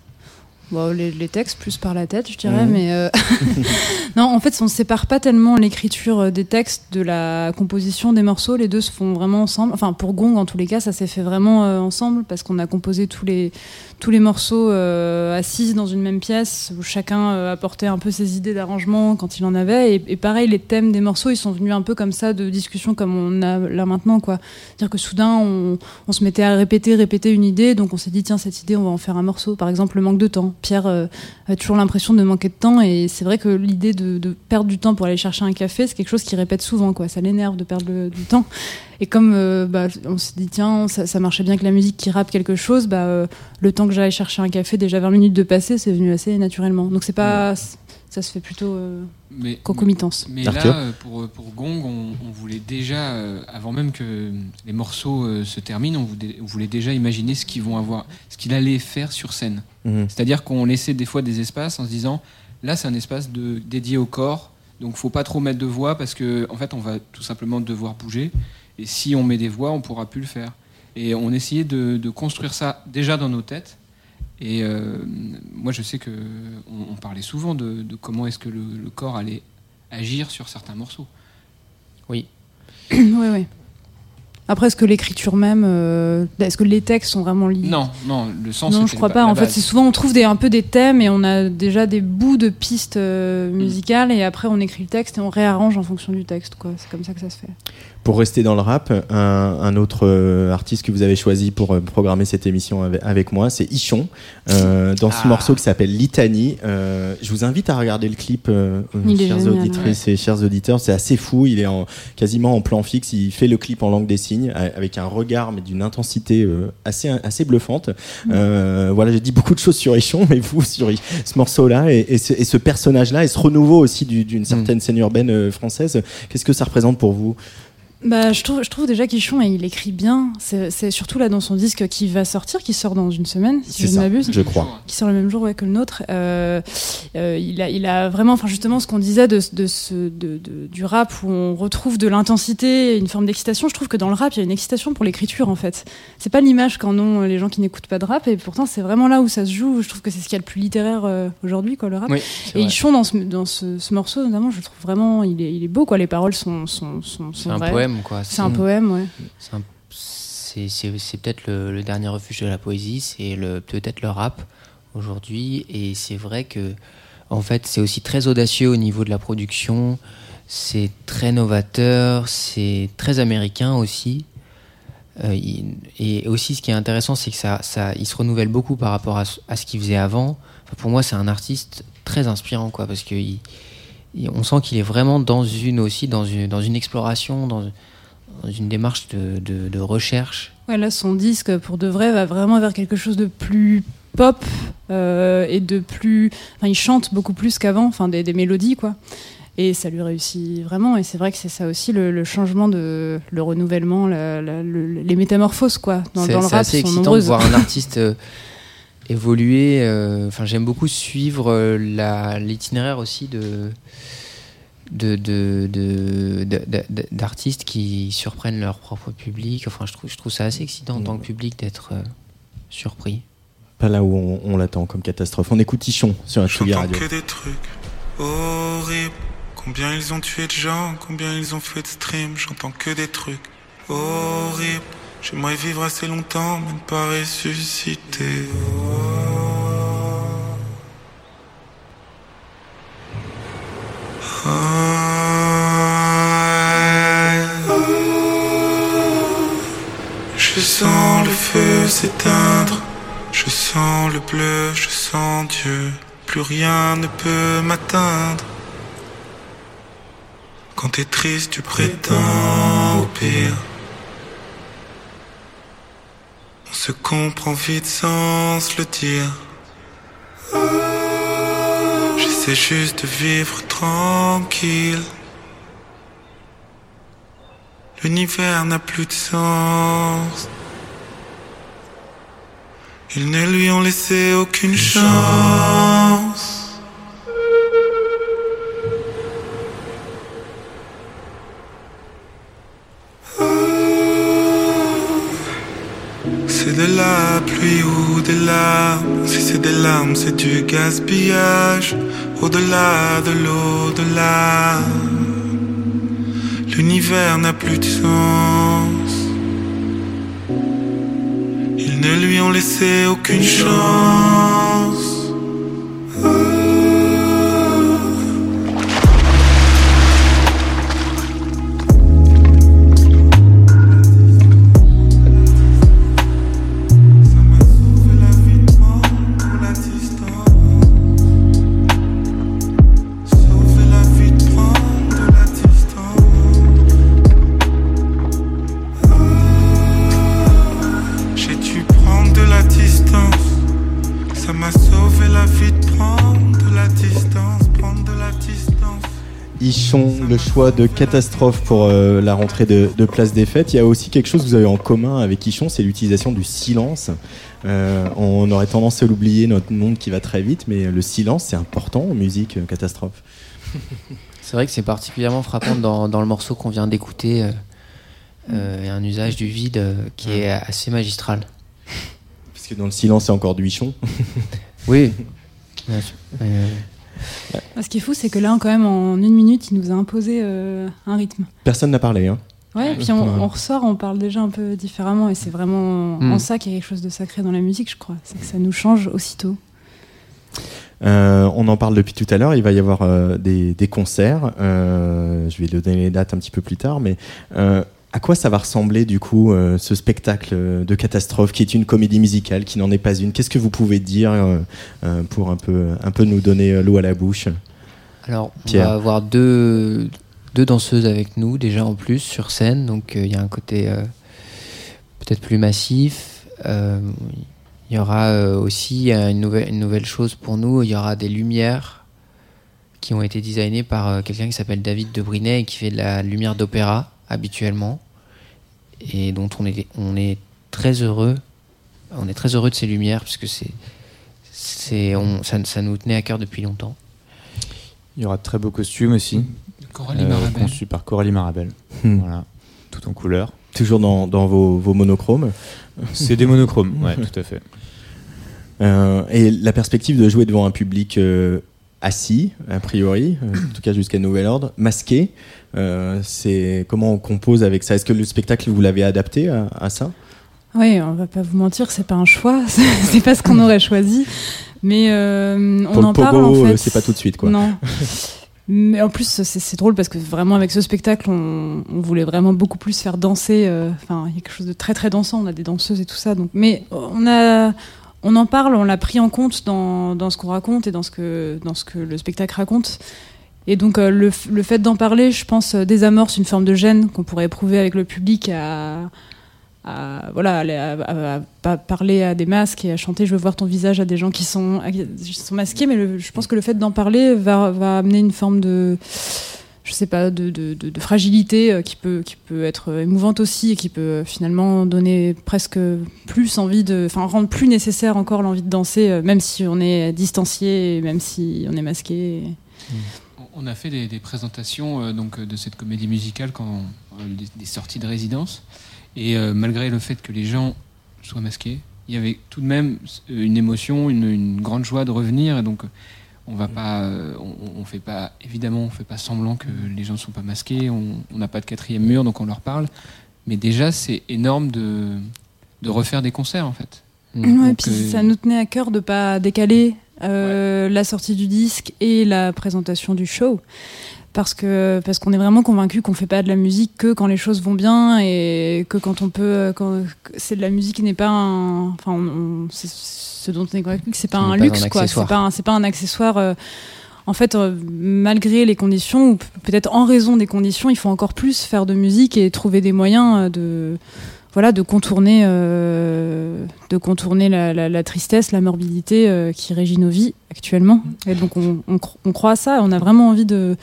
Bon, les, les textes plus par la tête, je dirais, Mhm. mais euh, non, en fait, on ne sépare pas tellement l'écriture euh, des textes de la composition des morceaux. Les deux se font vraiment ensemble. Enfin, pour Gong, en tous les cas, ça s'est fait vraiment euh, ensemble parce qu'on a composé tous les tous les morceaux euh, assis dans une même pièce où chacun apportait un peu ses idées d'arrangement quand il en avait. Et, pareil, les thèmes des morceaux, ils sont venus un peu comme ça de discussion comme on a là maintenant, quoi. C'est-à-dire que soudain, on, on se mettait à répéter, répéter une idée, donc on s'est dit tiens cette idée, on va en faire un morceau. Par exemple, le manque de temps. Pierre a toujours l'impression de manquer de temps et c'est vrai que l'idée de, de perdre du temps pour aller chercher un café, c'est quelque chose qu'il répète souvent, quoi. Ça l'énerve de perdre le- du temps. Et comme euh, bah, on s'est dit tiens ça, ça marchait bien que la musique qui rappe quelque chose, bah euh, le temps que j'aille chercher un café, déjà 20 minutes de passer, c'est venu assez naturellement. Donc c'est pas ça se fait plutôt euh, Mais, concomitance. mais Arthur là, euh, pour, pour Gong, on, on voulait déjà, euh, avant même que les morceaux euh, se terminent, on voulait, on voulait déjà imaginer ce qu'ils vont avoir, ce qu'il allait faire sur scène. Mhm. C'est-à-dire qu'on laissait des fois des espaces en se disant, là c'est un espace de, dédié au corps, donc faut pas trop mettre de voix parce que en fait on va tout simplement devoir bouger. Et si on met des voix, on pourra plus le faire. Et on essayait de, de construire ça déjà dans nos têtes. Et euh, moi, je sais que on, on parlait souvent de, de comment est-ce que le, le corps allait agir sur certains morceaux. Oui. ouais, ouais. Après, est-ce que l'écriture même, euh, est-ce que les textes sont vraiment liés Non, non, le sens. Non, je crois pas. En fait, c'est souvent on trouve des, un peu des thèmes et on a déjà des bouts de pistes euh, musicales et après on écrit le texte et on réarrange en fonction du texte. quoi. C'est comme ça que ça se fait. Pour rester dans le rap, un, un autre euh, artiste que vous avez choisi pour euh, programmer cette émission avec, avec moi, c'est Ichon. Euh, dans ce Ah. morceau qui s'appelle Litanie, euh, je vous invite à regarder le clip, génial, auditrices et chers auditeurs. C'est assez fou. Il est en, quasiment en plan fixe. Il fait le clip en langue des signes a- avec un regard mais d'une intensité euh, assez assez bluffante. Euh, voilà, j'ai dit beaucoup de choses sur Ichon, mais vous sur ce morceau-là et, et ce, et ce personnage-là et ce renouveau aussi du- d'une certaine scène urbaine française, qu'est-ce que ça représente pour vous? Bah, je trouve, je trouve déjà qu'Ichon, il écrit bien. C'est c'est surtout là dans son disque qui va sortir, qui sort dans une semaine, si C'est je ne m'abuse. je crois. qui sort le même jour ouais, que le nôtre. Euh, euh, il, a, il a vraiment, enfin justement, ce qu'on disait de, de ce, de, de- du rap où on retrouve de l'intensité, une forme d'excitation. Je trouve que dans le rap, il y a une excitation pour l'écriture en fait. C'est pas l'image qu'en ont les gens qui n'écoutent pas de rap, et pourtant c'est vraiment là où ça se joue. Je trouve que c'est ce qu'il y a le plus littéraire euh, aujourd'hui, quoi, le rap. Oui, et. Ichon dans ce, dans ce, ce morceau, notamment, je le trouve vraiment, il est, il est beau, quoi. Les paroles sont, sont, sont, C'est sont un vraies. Poème, quoi. C'est un poème, ouais. C'est peut-être le, le dernier refuge de la poésie, c'est peut-être le rap aujourd'hui. Et c'est vrai que, en fait, c'est aussi très audacieux au niveau de la production. C'est très novateur, c'est très américain aussi. Euh, et aussi, ce qui est intéressant, c'est que ça, ça, il se renouvelle beaucoup par rapport à, ce- à ce qu'il faisait avant. Enfin, pour moi, c'est un artiste très inspirant, quoi, parce que on sent qu'il est vraiment dans une aussi dans une, dans une exploration, dans, dans une démarche de, de- de recherche. Ouais, là, son disque, pour de vrai, va vraiment vers quelque chose de plus pop euh, et de plus. Enfin, il chante beaucoup plus qu'avant, enfin, des, des mélodies, quoi. Et ça lui réussit vraiment. Et c'est vrai que c'est ça aussi le, le changement, de, le renouvellement, la- la- le- les métamorphoses, quoi. Dans, le c'est rap, assez sont excitant nombreuses. de voir un artiste euh, évoluer. euh, Enfin, j'aime beaucoup suivre euh, la- l'itinéraire aussi de de- de- de- de- d'artistes qui surprennent leur propre public. Enfin, je trouve, je trouve ça assez excitant en tant que public d'être euh, surpris. Pas là où on, on l'attend comme catastrophe. On écoute Ichon sur la Tsugi Radio. que des trucs horribles. Combien ils ont tué de gens, combien ils ont fait de streams. J'entends que des trucs horribles. J'aimerais vivre assez longtemps, mais ne pas ressusciter. Je sens le feu s'éteindre, je sens le bleu, je sens Dieu, plus rien ne peut m'atteindre. Quand t'es triste, tu prétends au pire. On se comprend vite sans le dire. J'essaie juste de vivre tranquille. L'univers n'a plus de sens. Ils ne lui ont laissé aucune chance. La pluie ou des larmes. Si c'est des larmes, c'est du gaspillage. Au-delà de l'au-delà, l'univers n'a plus de sens. Ils ne lui ont laissé aucune chance. Le choix de catastrophe pour euh, la rentrée de, de Place des Fêtes. Il y a aussi quelque chose que vous avez en commun avec Ichon, c'est l'utilisation du silence. Euh, on aurait tendance à l'oublier, notre monde qui va très vite, mais le silence, c'est important en musique euh, catastrophe. C'est vrai que c'est particulièrement frappant dans, dans le morceau qu'on vient d'écouter. il y a un usage du vide qui est assez magistral. Parce que dans le silence, c'est encore du Ichon. Oui. Bien sûr. Ce qui est fou, c'est que là, quand même, en une minute, il nous a imposé euh, un rythme. Personne n'a parlé. Hein. Ouais, et puis on, on ressort, on parle déjà un peu différemment, et c'est vraiment en ça qu'il y a quelque chose de sacré dans la musique, je crois. C'est que ça nous change aussitôt. Euh, on en parle depuis tout à l'heure. Il va y avoir euh, des, des concerts. Euh, je vais donner les dates un petit peu plus tard. Mais à quoi ça va ressembler du coup euh, ce spectacle de catastrophe qui est une comédie musicale, qui n'en est pas une? Qu'est-ce que vous pouvez dire euh, euh, pour un peu, un peu nous donner l'eau à la bouche? Alors, on va avoir deux, deux danseuses avec nous déjà en plus sur scène, donc euh, il y a un côté peut-être plus massif. Il y aura aussi une nouvelle, une nouvelle chose pour nous, il y aura des lumières qui ont été designées par quelqu'un qui s'appelle David Debrinet et qui fait de la lumière d'opéra habituellement et dont on est, on est très heureux. On est très heureux de ces lumières puisque c'est, c'est, on, ça, ça nous tenait à cœur depuis longtemps. Il y aura de très beaux costumes aussi. Coralie Marabel. Conçus par Coralie Marabel. Hmm. Voilà. Tout en couleur. Toujours dans, dans vos, vos monochromes C'est des monochromes, ouais, tout à fait. Euh, et la perspective de jouer devant un public euh, assis, a priori, euh, en tout cas jusqu'à nouvel ordre, masqué, euh, c'est comment on compose avec ça? Est-ce que le spectacle vous l'avez adapté à, à ça? Oui, on va pas vous mentir, c'est pas un choix, c'est pas ce qu'on aurait choisi. Mais euh, on Pour en le parle pogo, en fait. c'est pas tout de suite quoi. Non. Mais en plus, c'est drôle parce que vraiment avec ce spectacle, on, on voulait vraiment beaucoup plus faire danser. euh, Enfin, il y a quelque chose de très très dansant. On a des danseuses et tout ça. Donc, mais on a, on en parle, on l'a pris en compte dans, dans ce qu'on raconte et dans ce que dans ce que le spectacle raconte. Et donc euh, le, le fait d'en parler, je pense, euh, désamorce une forme de gêne qu'on pourrait éprouver avec le public à, à, voilà, à, à- parler à des masques et à chanter Je veux voir ton visage à des gens qui sont, qui sont masqués. Mais je pense que le fait d'en parler va, va amener une forme de, je sais pas, de, fragilité euh, qui peut, qui peut être émouvante aussi et qui peut euh, finalement donner presque plus envie de, enfin rendre plus nécessaire encore l'envie de danser, euh, même si on est distancié, même si on est masqué. On a fait des, présentations donc, de cette comédie musicale quand des, sorties de résidence. Et malgré le fait que les gens soient masqués, il y avait tout de même une émotion, une, une grande joie de revenir. Et donc, on va pas, euh, on, on fait pas, évidemment, on fait pas semblant que les gens ne sont pas masqués. On n'a pas de quatrième mur, donc on leur parle. Mais déjà, c'est énorme de, de refaire des concerts, en fait. Ouais, puis euh, ça nous tenait à cœur de pas décaler euh, la sortie du disque et la présentation du show. Parce que parce qu'on est vraiment convaincu qu'on fait pas de la musique que quand les choses vont bien et que quand on peut quand que c'est de la musique qui n'est pas un enfin on- on- c'est ce dont on est convaincu que c'est pas un luxe un quoi c'est pas un- c'est pas un accessoire euh, en fait, euh, malgré les conditions, ou peut-être en raison des conditions, il faut encore plus faire de musique et trouver des moyens euh, de, voilà, de contourner, euh, de contourner la, la- la tristesse, la morbidité euh, qui régit nos vies actuellement. Et donc, on, on cro- on croit à ça. On a vraiment envie de,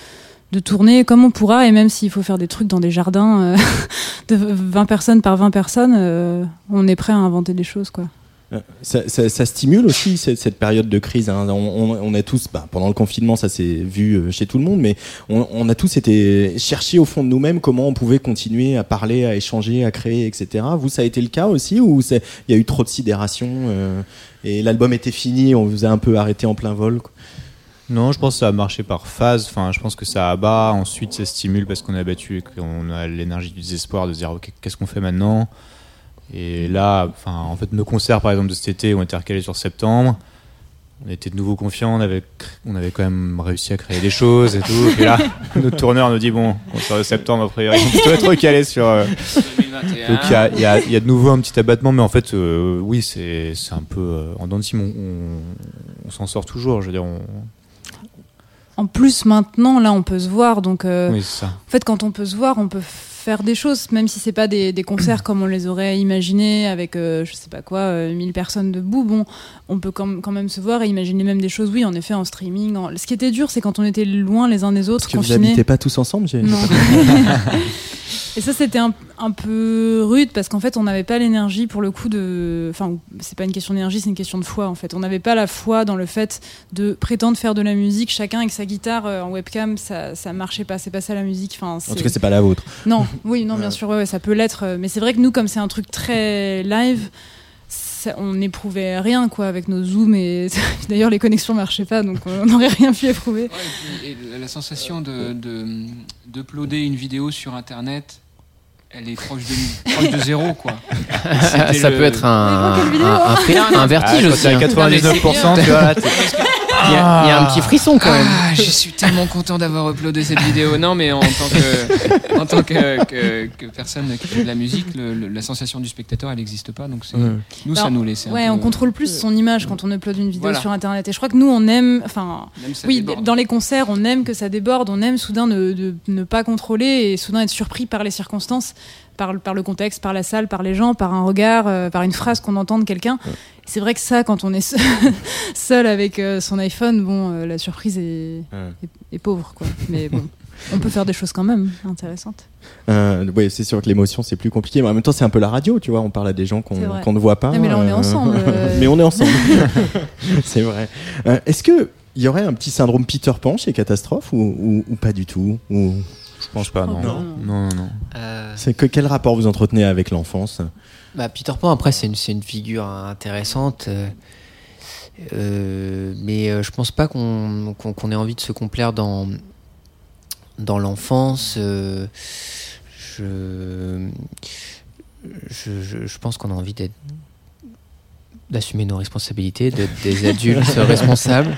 de tourner comme on pourra, et même s'il faut faire des trucs dans des jardins euh, de 20 personnes par 20 personnes, euh, on est prêt à inventer des choses, quoi. Euh, Ça, stimule aussi cette, période de crise. hein. On, on- on a tous, bah, pendant le confinement, ça s'est vu chez tout le monde, mais on, a tous été chercher au fond de nous-mêmes comment on pouvait continuer à parler, à échanger, à créer, etc. Vous, ça a été le cas aussi ou il y a eu trop de sidération et l'album était fini, on vous a un peu arrêté en plein vol. Non, je pense que ça a marché par phase. Enfin, je pense que ça abat, ensuite ça stimule parce qu'on est abattu et qu'on a l'énergie du désespoir de se dire ok, qu'est-ce qu'on fait maintenant? Et là, enfin, en fait, nos concerts par exemple de cet été ont été recalés sur septembre. On était de nouveau confiants, on avait, on quand même réussi à créer des choses et tout. Et là, notre tourneur nous dit bon, concert de septembre, a priori, on peut être recalé sur. euh, 2021. Donc il y a, il y a- il y a de nouveau un petit abattement, mais en fait, euh, oui, c'est un peu euh, en dents de on, on- on s'en sort toujours. Je veux dire, on, En plus, maintenant, là, on peut se voir. Donc, euh, oui, c'est ça. en fait, quand on peut se voir, on peut faire des choses, même si c'est pas des, des concerts comme on les aurait imaginés avec, euh, je sais pas quoi, euh, 1000 personnes debout. Bon, on peut quand quand même se voir et imaginer même des choses, oui, en effet, en streaming. en- Ce qui était dur, c'est quand on était loin les uns des autres, Parce que vous confinés. habitez pas tous ensemble j'ai-. Et ça, c'était un, un peu rude parce qu'en fait, on n'avait pas l'énergie pour le coup de. Enfin, c'est pas une question d'énergie, c'est une question de foi en fait. On n'avait pas la foi dans le fait de prétendre faire de la musique, chacun avec sa guitare euh, en webcam, ça, ça marchait pas, c'est pas ça la musique. Enfin, En tout cas, c'est pas la vôtre. Non, oui, non, bien sûr, ouais, ouais, ça peut l'être. euh, Mais c'est vrai que nous, comme c'est un truc très live, ça- on n'éprouvait rien quoi avec nos zooms et d'ailleurs les connexions marchaient pas, donc on n'aurait rien pu éprouver. Ouais, et puis- et la- sensation de de- d'uploader une vidéo sur internet, elle est proche de, proche de zéro quoi. Ça le- peut être un, bon, vertige Ah, aussi. à hein. 99%, tu vois, là, t'es- Il y, a, il y a un petit frisson quand même. Ah, je suis tellement content d'avoir uploadé cette vidéo. Non, mais en tant que, en tant que, que- que personne qui fait de la musique, le- le- la sensation du spectateur, elle n'existe pas. Donc Ouais. nous, ça Alors, nous laisse. Ouais, peu- on contrôle plus son image quand on upload une vidéo Voilà. sur internet. Et je crois que nous, on aime. Enfin, ça oui, déborde. dans les concerts, on aime que ça déborde, on aime soudain ne, de- ne pas contrôler et soudain être surpris par les circonstances, par, le- par le contexte, par la salle, par les gens, par un regard, euh, par une phrase qu'on entend de quelqu'un. C'est vrai que ça, quand on est seul, avec euh, son iPhone, bon, euh, la surprise est, Ouais. est- est pauvre, quoi. Mais bon, on peut faire des choses quand même intéressantes. Euh, ouais, c'est sûr que l'émotion c'est plus compliqué, mais en même temps c'est un peu la radio, tu vois. On parle à des gens qu'on ne voit pas. Mais là, on est ensemble, euh. mais on est ensemble. c'est vrai. Euh, Est-ce que il y aurait un petit syndrome Peter Pan chez Catastrophe ou, ou- ou pas du tout ou... je pense pas, non. Non. Non, non, non. Euh, C'est que quel rapport vous entretenez avec l'enfance? Bah, Peter Pan, après, c'est une, une figure intéressante. euh, euh, mais euh, je pense pas qu'on ait envie de se complaire dans, dans l'enfance. euh, je, je, je- je pense qu'on a envie d'être d'assumer nos responsabilités, d'être des adultes responsables.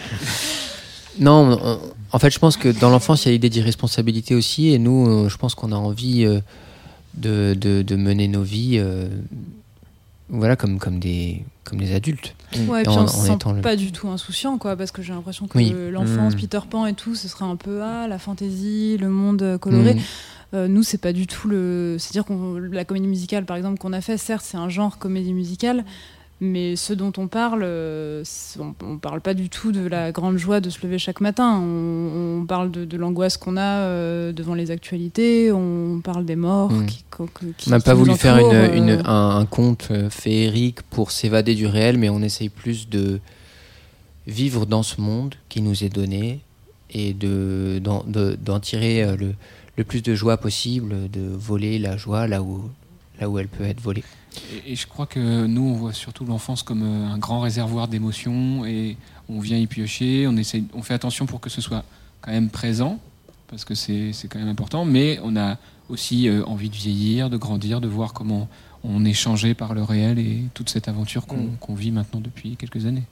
Non, on- en fait, je pense que dans l'enfance, il y a l'idée d'irresponsabilité aussi, et nous, je pense qu'on a envie euh, de, de, de mener nos vies, euh, voilà, comme, comme des comme des adultes. Ouais, et puis En- on en se sent étant le- pas du tout insouciant, quoi, parce que j'ai l'impression que Oui. l'enfance, Mm. Peter Pan et tout, ce serait un peu ah, la fantaisie, le monde euh, coloré. Mm. Euh, nous, c'est pas du tout le. C'est-à-dire qu'on la comédie musicale, par exemple, qu'on a fait, certes, c'est un genre comédie musicale, mais ce dont on parle, euh, on, on parle pas du tout de la grande joie de se lever chaque matin. On, on parle de, de l'angoisse qu'on a euh, devant les actualités. On parle des morts. Mm. Qui, qui- On n'a pas voulu faire une, euh, une- un, un conte féerique pour s'évader du réel, mais on essaye plus de vivre dans ce monde qui nous est donné et de, d'en, de- d'en tirer le, le plus de joie possible, de voler la joie là où, là où elle peut être volée. Et, je crois que nous, on voit surtout l'enfance comme euh, un grand réservoir d'émotions et on vient y piocher. On, essaye, on fait attention pour que ce soit quand même présent, parce que c'est c'est quand même important, mais on a aussi euh, envie de vieillir, de grandir, de voir comment on est changé par le réel et toute cette aventure qu'on Mm. qu'on vit maintenant depuis quelques années.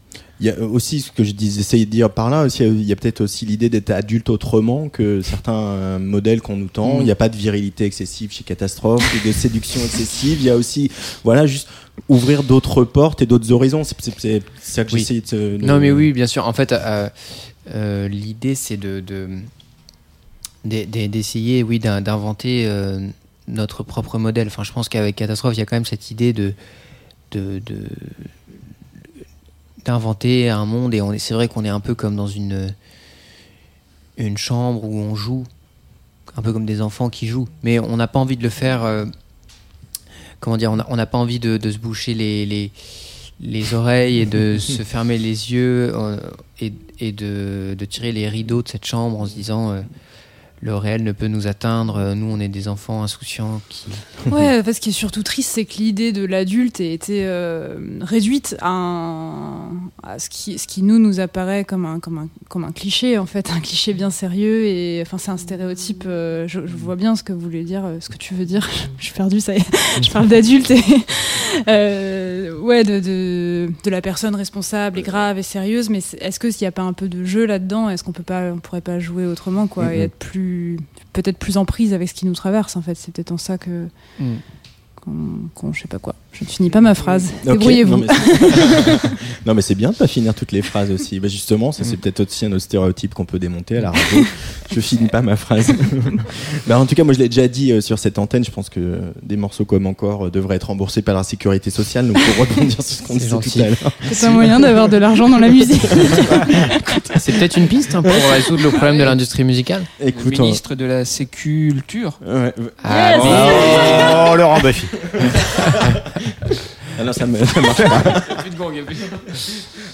Il y a aussi ce que je dis, essayais de dire par là, aussi, il y a peut-être aussi l'idée d'être adulte autrement que certains euh, modèles qu'on nous tend. Mm. Il n'y a pas de virilité excessive chez Catastrophe, ou de séduction excessive. Il y a aussi, voilà, juste ouvrir d'autres portes et d'autres horizons. C'est ça que Oui. j'essaye de, de- Non, mais oui, bien sûr. En fait, euh, euh, l'idée, c'est de, de- d'e- d'e- d'essayer, oui, d'in- d'inventer euh, notre propre modèle. Enfin, je pense qu'avec Catastrophe, il y a quand même cette idée de, de, de- d'inventer un monde. Et on est- c'est vrai qu'on est un peu comme dans une une chambre où on joue, un peu comme des enfants qui jouent. Mais on n'a pas envie de le faire. euh, comment dire On n'a pas envie de, de se boucher les, les les oreilles et de se fermer les yeux euh, et, et de, de tirer les rideaux de cette chambre en se disant euh, le réel ne peut nous atteindre, euh, nous on est des enfants insouciants qui... Ouais, parce ce qui est surtout triste, c'est que l'idée de l'adulte a été euh, réduite à, un- à ce, qui, ce qui nous nous apparaît comme un, comme, un, comme un cliché, en fait, un cliché bien sérieux. Et enfin, c'est un stéréotype. euh, je, je vois bien ce que vous voulez dire, euh, ce que tu veux dire. je suis perdue, ça y est. je parle d'adulte et euh, ouais, de, de, de la personne responsable et grave et sérieuse. Mais est-ce qu'il n'y a pas un peu de jeu là-dedans Est-ce qu'on peut pas, on pourrait pas jouer autrement, quoi, et Mhm. être plus, peut-être plus en prise avec ce qui nous traverse, en fait. C'est peut-être en ça que Mm. qu'on, je sais pas quoi. Je ne finis pas ma phrase. Ok, Débrouillez-vous. Non mais, c'est- bien de pas finir toutes les phrases aussi. Bah, justement, ça Mm. c'est peut-être aussi un autre stéréotype qu'on peut démonter à la radio. je finis pas ma phrase. bah, en tout cas, moi je l'ai déjà dit euh, sur cette antenne. Je pense que euh, des morceaux comme encore euh, devraient être remboursés par la sécurité sociale. Donc pour rebondir sur ce qu'on C'est disait gentil. tout à l'heure. C'est un moyen d'avoir de l'argent dans la musique. C'est peut-être une piste hein, pour résoudre le problème de l'industrie musicale. Écoute, le ministre de la Séculture. ouais. Ah, Yes. Oh, Laurent Baffy. Ah non, ça me, ça marche pas.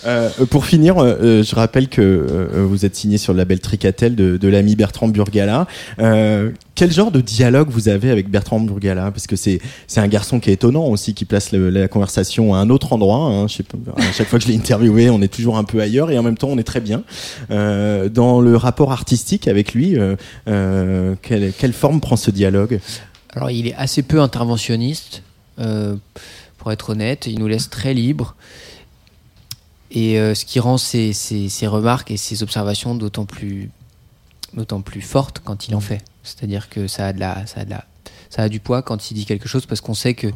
Euh, pour finir, euh, euh, je rappelle que euh, vous êtes signé sur le label Tricatel de, de l'ami Bertrand Burgala. Euh, quel genre de dialogue vous avez avec Bertrand Burgala? Parce que c'est c'est un garçon qui est étonnant aussi, qui place le- la conversation à un autre endroit. Hein. Je sais pas, à chaque fois que je l'ai interviewé, on est toujours un peu ailleurs et en même temps on est très bien. Euh, dans le rapport artistique avec lui, euh, euh, quelle, quelle forme prend ce dialogue? Alors, il est assez peu interventionniste, pour être honnête. Il nous laisse très libres. Et euh, ce qui rend ses, remarques et ses observations d'autant plus, fortes quand il en fait. C'est-à-dire que ça a, du poids quand il dit quelque chose parce qu'on sait que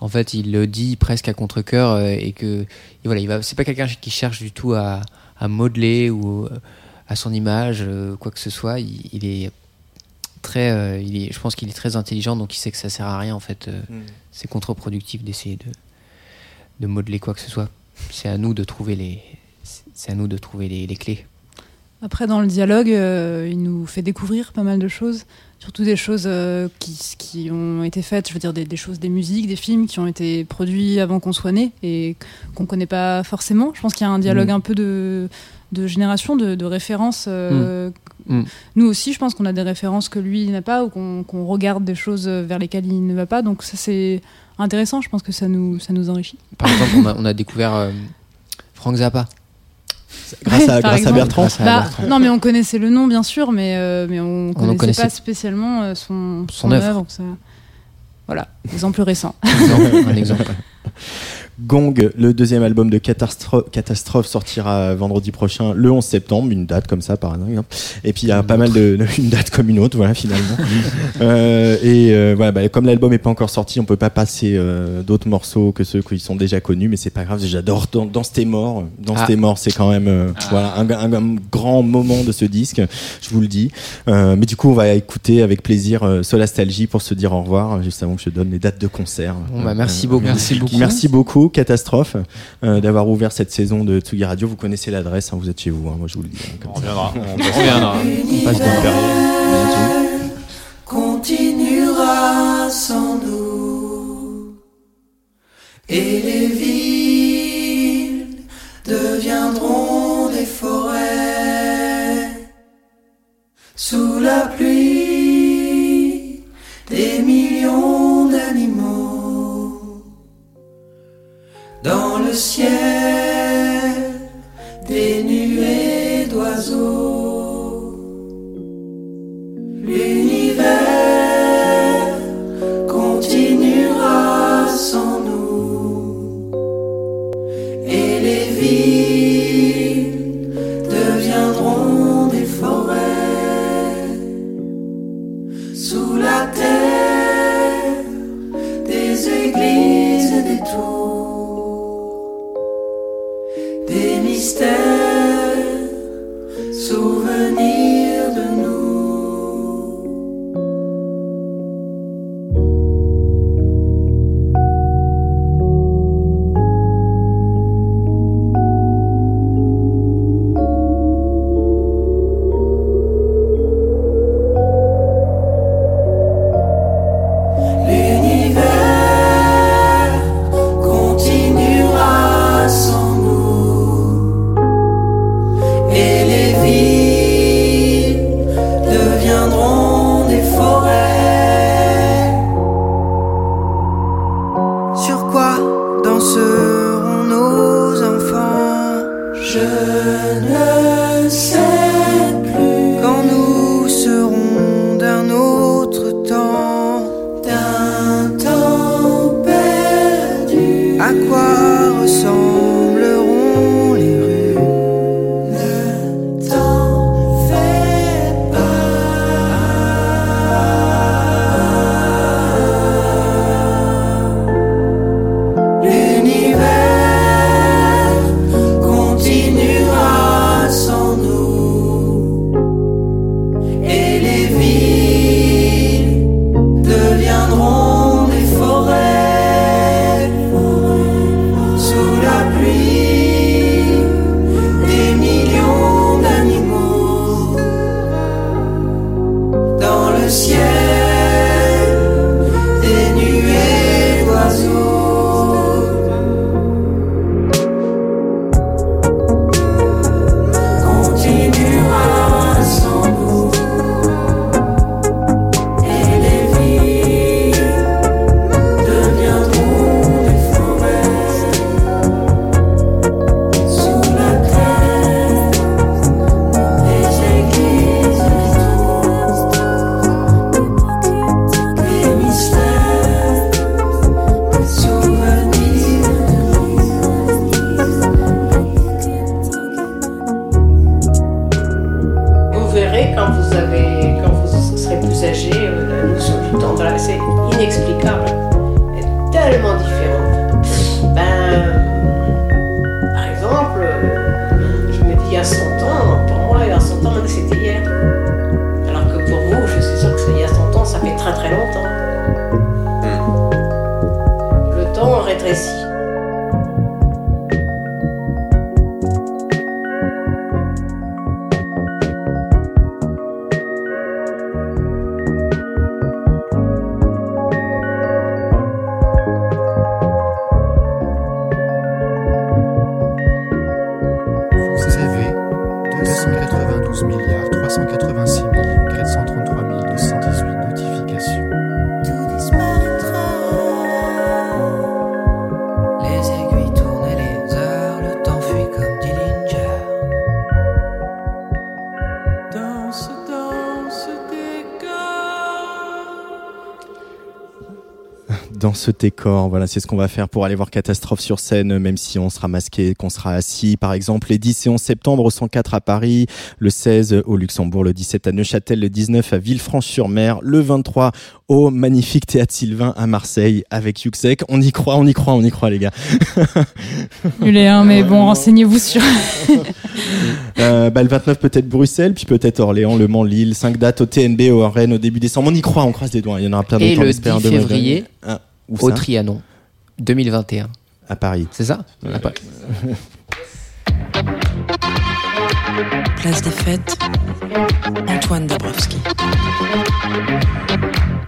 en fait, il le dit presque à contre-coeur euh, et que et voilà, c'est pas quelqu'un qui cherche du tout à, modeler ou euh, à son image, euh, quoi que ce soit. Il est très, euh, il est, je pense qu'il est très intelligent, donc il sait que ça sert à rien en fait. euh, C'est contre-productif d'essayer de, de modeler quoi que ce soit. C'est à nous de trouver les, c'est à nous de trouver les, les clés. Après, dans le dialogue, euh, il nous fait découvrir pas mal de choses, surtout des choses euh, qui, qui ont été faites, je veux dire des, des choses, des musiques, des films qui ont été produits avant qu'on soit né et qu'on connaît pas forcément. Je pense qu'il y a un dialogue Mm. un peu de, de génération, de, de références. euh, Mm. Mm. Nous aussi, je pense qu'on a des références que lui n'a pas ou qu'on regarde des choses vers lesquelles il ne va pas. Donc ça, c'est intéressant. Je pense que ça nous, ça nous enrichit. Par exemple, on a, on a découvert euh, Frank Zappa. Grâce à, grâce à exemple. Bertrand Grâce à Bah, Bertrand. non, mais on connaissait le nom, bien sûr, mais, euh, mais on en connaissait, connaissait- pas spécialement euh, son, Son œuvre. œuvre. ça- Voilà, exemple récent. Exemple, un exemple. Gong, le deuxième album de Catastro- Catastrophe sortira vendredi prochain, le 11 septembre, une date comme ça par exemple. Et puis il y a pas mal de, une date comme une autre, voilà finalement. Euh, et euh, voilà, bah, comme l'album est pas encore sorti, on peut pas passer euh, d'autres morceaux que ceux qui sont déjà connus, mais c'est pas grave. J'adore dans, dans tes morts, dans Ah. tes morts, c'est quand même euh, voilà un, un- un grand moment de ce disque, je vous le dis. Euh, mais du coup, on va écouter avec plaisir euh, Solastalgie pour se dire au revoir, juste avant que je donne les dates de concert. Bon, bah, merci Euh, beaucoup. Merci beaucoup. Merci beaucoup, Catastrophe, euh, d'avoir ouvert cette saison de Tsugi Radio. Vous connaissez l'adresse, hein, vous êtes chez vous, hein, moi je vous le dis. hein, comme On ça. reviendra. On reviendra. On passe dans continuera sans nous. Et les villes deviendront des forêts. Sous la pluie, des millions Dans le ciel, ce décor. Voilà, c'est ce qu'on va faire pour aller voir Catastrophe sur scène, même si on sera masqué, qu'on sera assis. Par exemple, les 10 et 11 septembre au 104 à Paris, le 16 au Luxembourg, le 17 à Neuchâtel, le 19 à Villefranche-sur-Mer, le 23 au magnifique Théâtre Sylvain à Marseille avec Yuxek. On y croit, on y croit, on y croit, les gars. Nulé, hein, mais bon, renseignez-vous sur. Euh, bah, le 29 peut-être Bruxelles, puis peut-être Orléans, Le Mans, Lille. 5 dates au TNB, au Rennes au début décembre. On y croit, on croise les doigts. Il y en aura plein d'autres. Et le 10 espère, demain, février. Ah, où au ça Trianon, 2021. À Paris. C'est ça Ouais. À Paris. Place des fêtes, Antoine Dabrowski.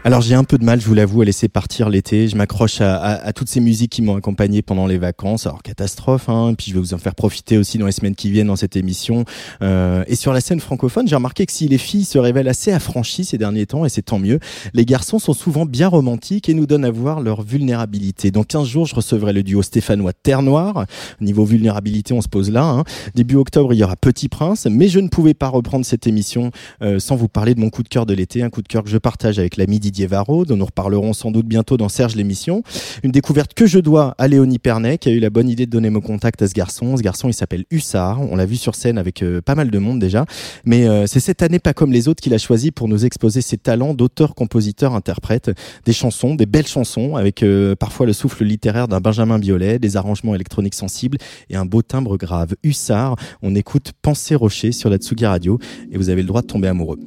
Alors j'ai un peu de mal, je vous l'avoue, à laisser partir l'été. Je m'accroche à, à- à toutes ces musiques qui m'ont accompagné pendant les vacances. Alors catastrophe, hein. Puis je vais vous en faire profiter aussi dans les semaines qui viennent dans cette émission. Euh, et sur la scène francophone, j'ai remarqué que si les filles se révèlent assez affranchies ces derniers temps, et c'est tant mieux, les garçons sont souvent bien romantiques et nous donnent à voir leur vulnérabilité. Dans 15 jours, je recevrai le duo stéphanois Terre Noire. Niveau vulnérabilité, on se pose là. hein. Début octobre, il y aura Petit Prince, mais je ne pouvais pas reprendre cette émission euh, sans vous parler de mon coup de cœur de l'été, un coup de cœur que je partage avec l'ami Didier Varro, dont nous reparlerons sans doute bientôt dans Serge l'émission. Une découverte que je dois à Léonie Pernet, qui a eu la bonne idée de donner mon contact à ce garçon. Ce garçon, il s'appelle Hussard. On l'a vu sur scène avec euh, pas mal de monde déjà. Mais euh, c'est cette année, pas comme les autres, qu'il a choisi pour nous exposer ses talents d'auteur, compositeur, interprète. Des chansons, des belles chansons, avec euh, parfois le souffle littéraire d'un Benjamin Biolay, des arrangements électroniques sensibles et un beau timbre grave. Hussard, on écoute Pensée Rocher sur la Tsugi Radio et vous avez le droit de tomber amoureux.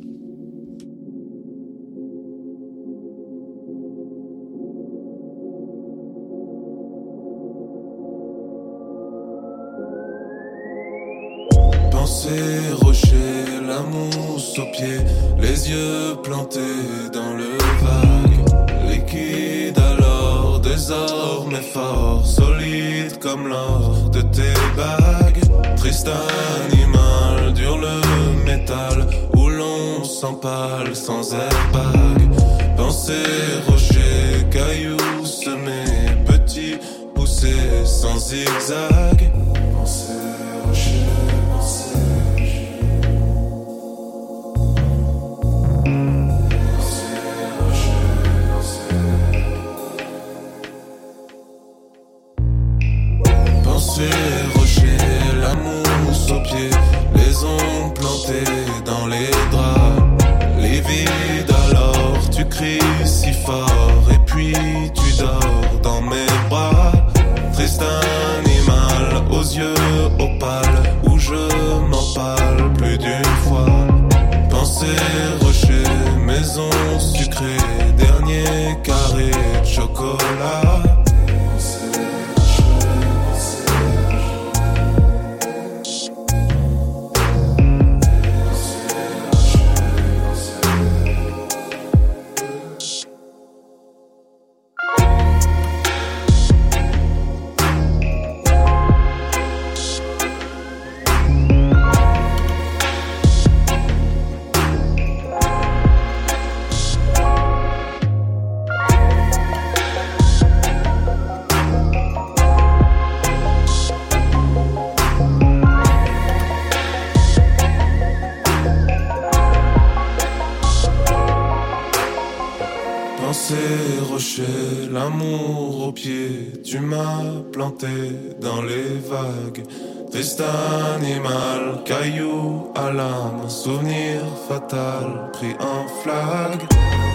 Plantés dans le vague. Liquide alors, désormais fort, solide comme l'or de tes bagues. Triste animal, dur le métal, où l'on s'empale sans airbag. Pensée, tu m'as planté dans les vagues. Triste animal, caillou à l'âme, souvenir fatal, pris en flag.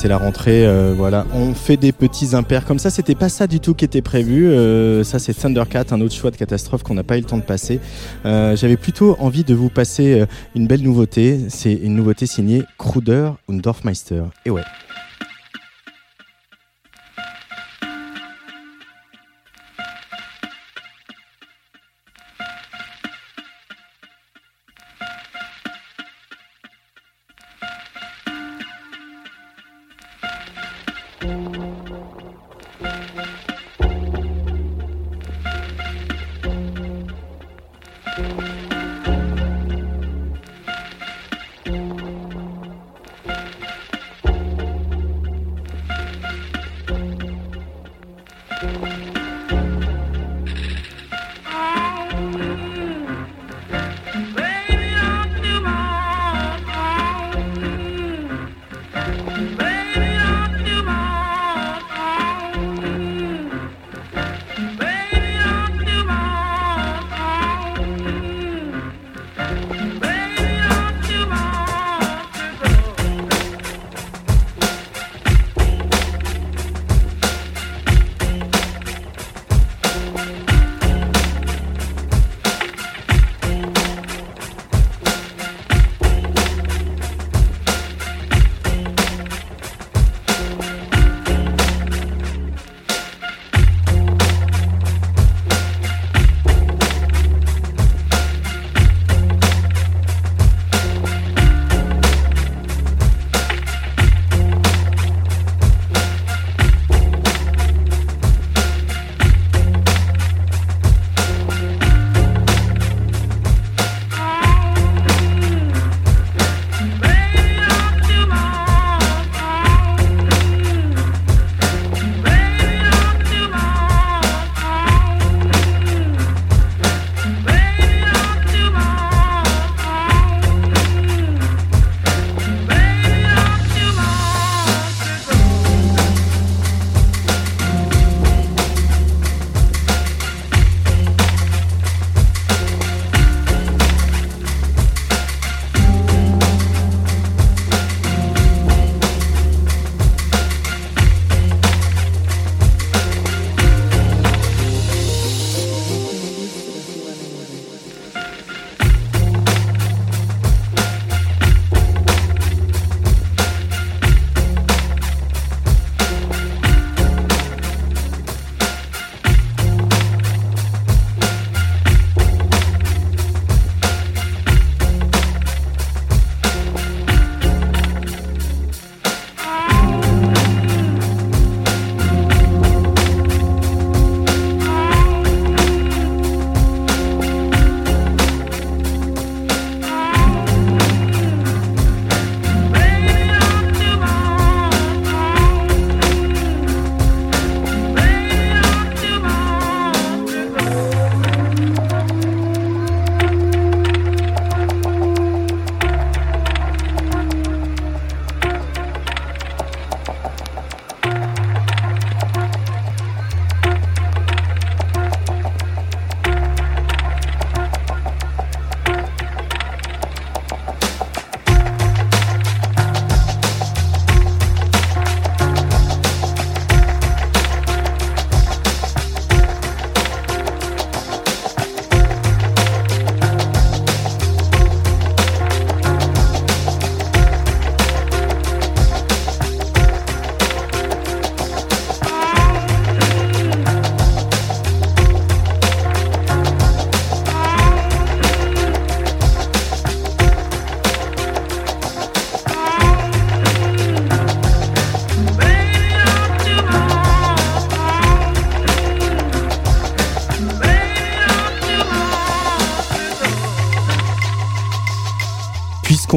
C'est la rentrée. euh, voilà, on fait des petits impairs comme ça. C'était pas ça du tout qui était prévu. Euh, ça, c'est Thundercat, un autre choix de catastrophe qu'on n'a pas eu le temps de passer. Euh, J'avais plutôt envie de vous passer une belle nouveauté. C'est une nouveauté signée Kruder und Dorfmeister. Et ouais.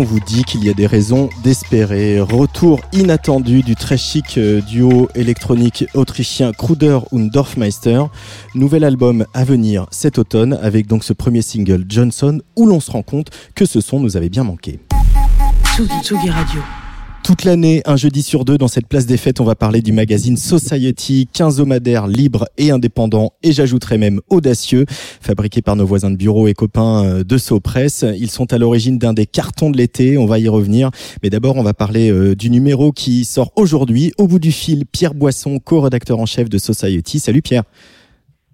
Qu'on vous dit qu'il y a des raisons d'espérer. Retour inattendu du très chic euh, duo électronique autrichien Kruder und Dorfmeister. Nouvel album à venir cet automne avec donc ce premier single Johnson où l'on se rend compte que ce son nous avait bien manqué. Tsugi Radio. Toute l'année, un jeudi sur deux, dans cette place des fêtes, on va parler du magazine Society, quinzomadaire, libre et indépendant, et j'ajouterai même audacieux, fabriqué par nos voisins de bureau et copains euh, de Sopress. Ils sont à l'origine d'un des cartons de l'été, on va y revenir. Mais d'abord, on va parler euh, du numéro qui sort aujourd'hui. Au bout du fil, Pierre Boisson, co-rédacteur en chef de Society. Salut Pierre.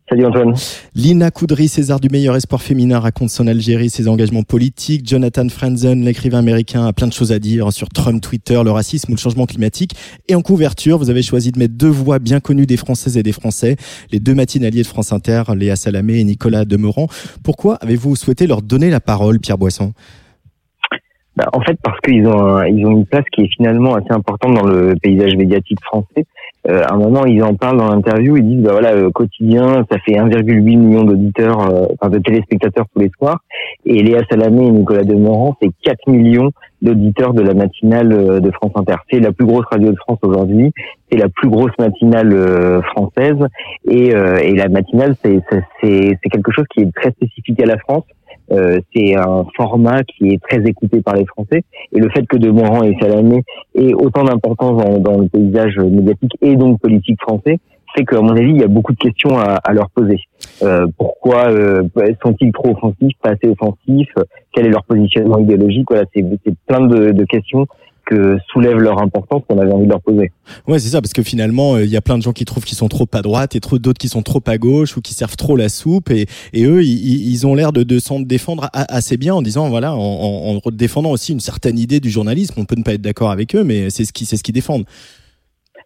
Salut Antoine. Lina Coudry, César du meilleur espoir féminin, raconte son Algérie, ses engagements politiques. Jonathan Franzen, l'écrivain américain, a plein de choses à dire sur Trump, Twitter, le racisme ou le changement climatique. Et en couverture, vous avez choisi de mettre deux voix bien connues des Françaises et des Français, les deux matinaliers de France Inter, Léa Salamé et Nicolas Demorand. Pourquoi avez-vous souhaité leur donner la parole, Pierre Boisson? Bah, en fait, parce qu'ils ont, un- ils ont une place qui est finalement assez importante dans le paysage médiatique français. Euh, à un moment, ils en parlent dans l'interview, ils disent, bah voilà, euh, quotidien, ça fait 1,8 million d'auditeurs, euh, enfin de téléspectateurs tous les soirs. Et Léa Salamé et Nicolas Demorand, c'est 4 millions d'auditeurs de la matinale euh, de France Inter. C'est la plus grosse radio de France aujourd'hui, c'est la plus grosse matinale euh, française. Et, euh, et la matinale, c'est quelque chose qui est très spécifique à la France. Euh, c'est un format qui est très écouté par les Français. Et le fait que De Morand et Salamé aient autant d'importance dans, dans le paysage médiatique et donc politique français, fait qu'à mon avis, il y a beaucoup de questions à, à leur poser. Euh, pourquoi euh, sont-ils trop offensifs, pas assez offensifs? Quel est leur positionnement idéologique? Voilà, c'est c'est plein de, de questions que soulèvent leur importance qu'on avait envie de leur poser. Ouais, c'est ça, parce que finalement, euh, il y a plein de gens qui trouvent qu'ils sont trop à droite et trop d'autres qui sont trop à gauche ou qui servent trop la soupe. Et, et eux, ils, ont l'air de, de s'en défendre a- assez bien en disant, voilà, en, en, en défendant aussi une certaine idée du journalisme. On peut ne pas être d'accord avec eux, mais c'est ce qu'ils défendent.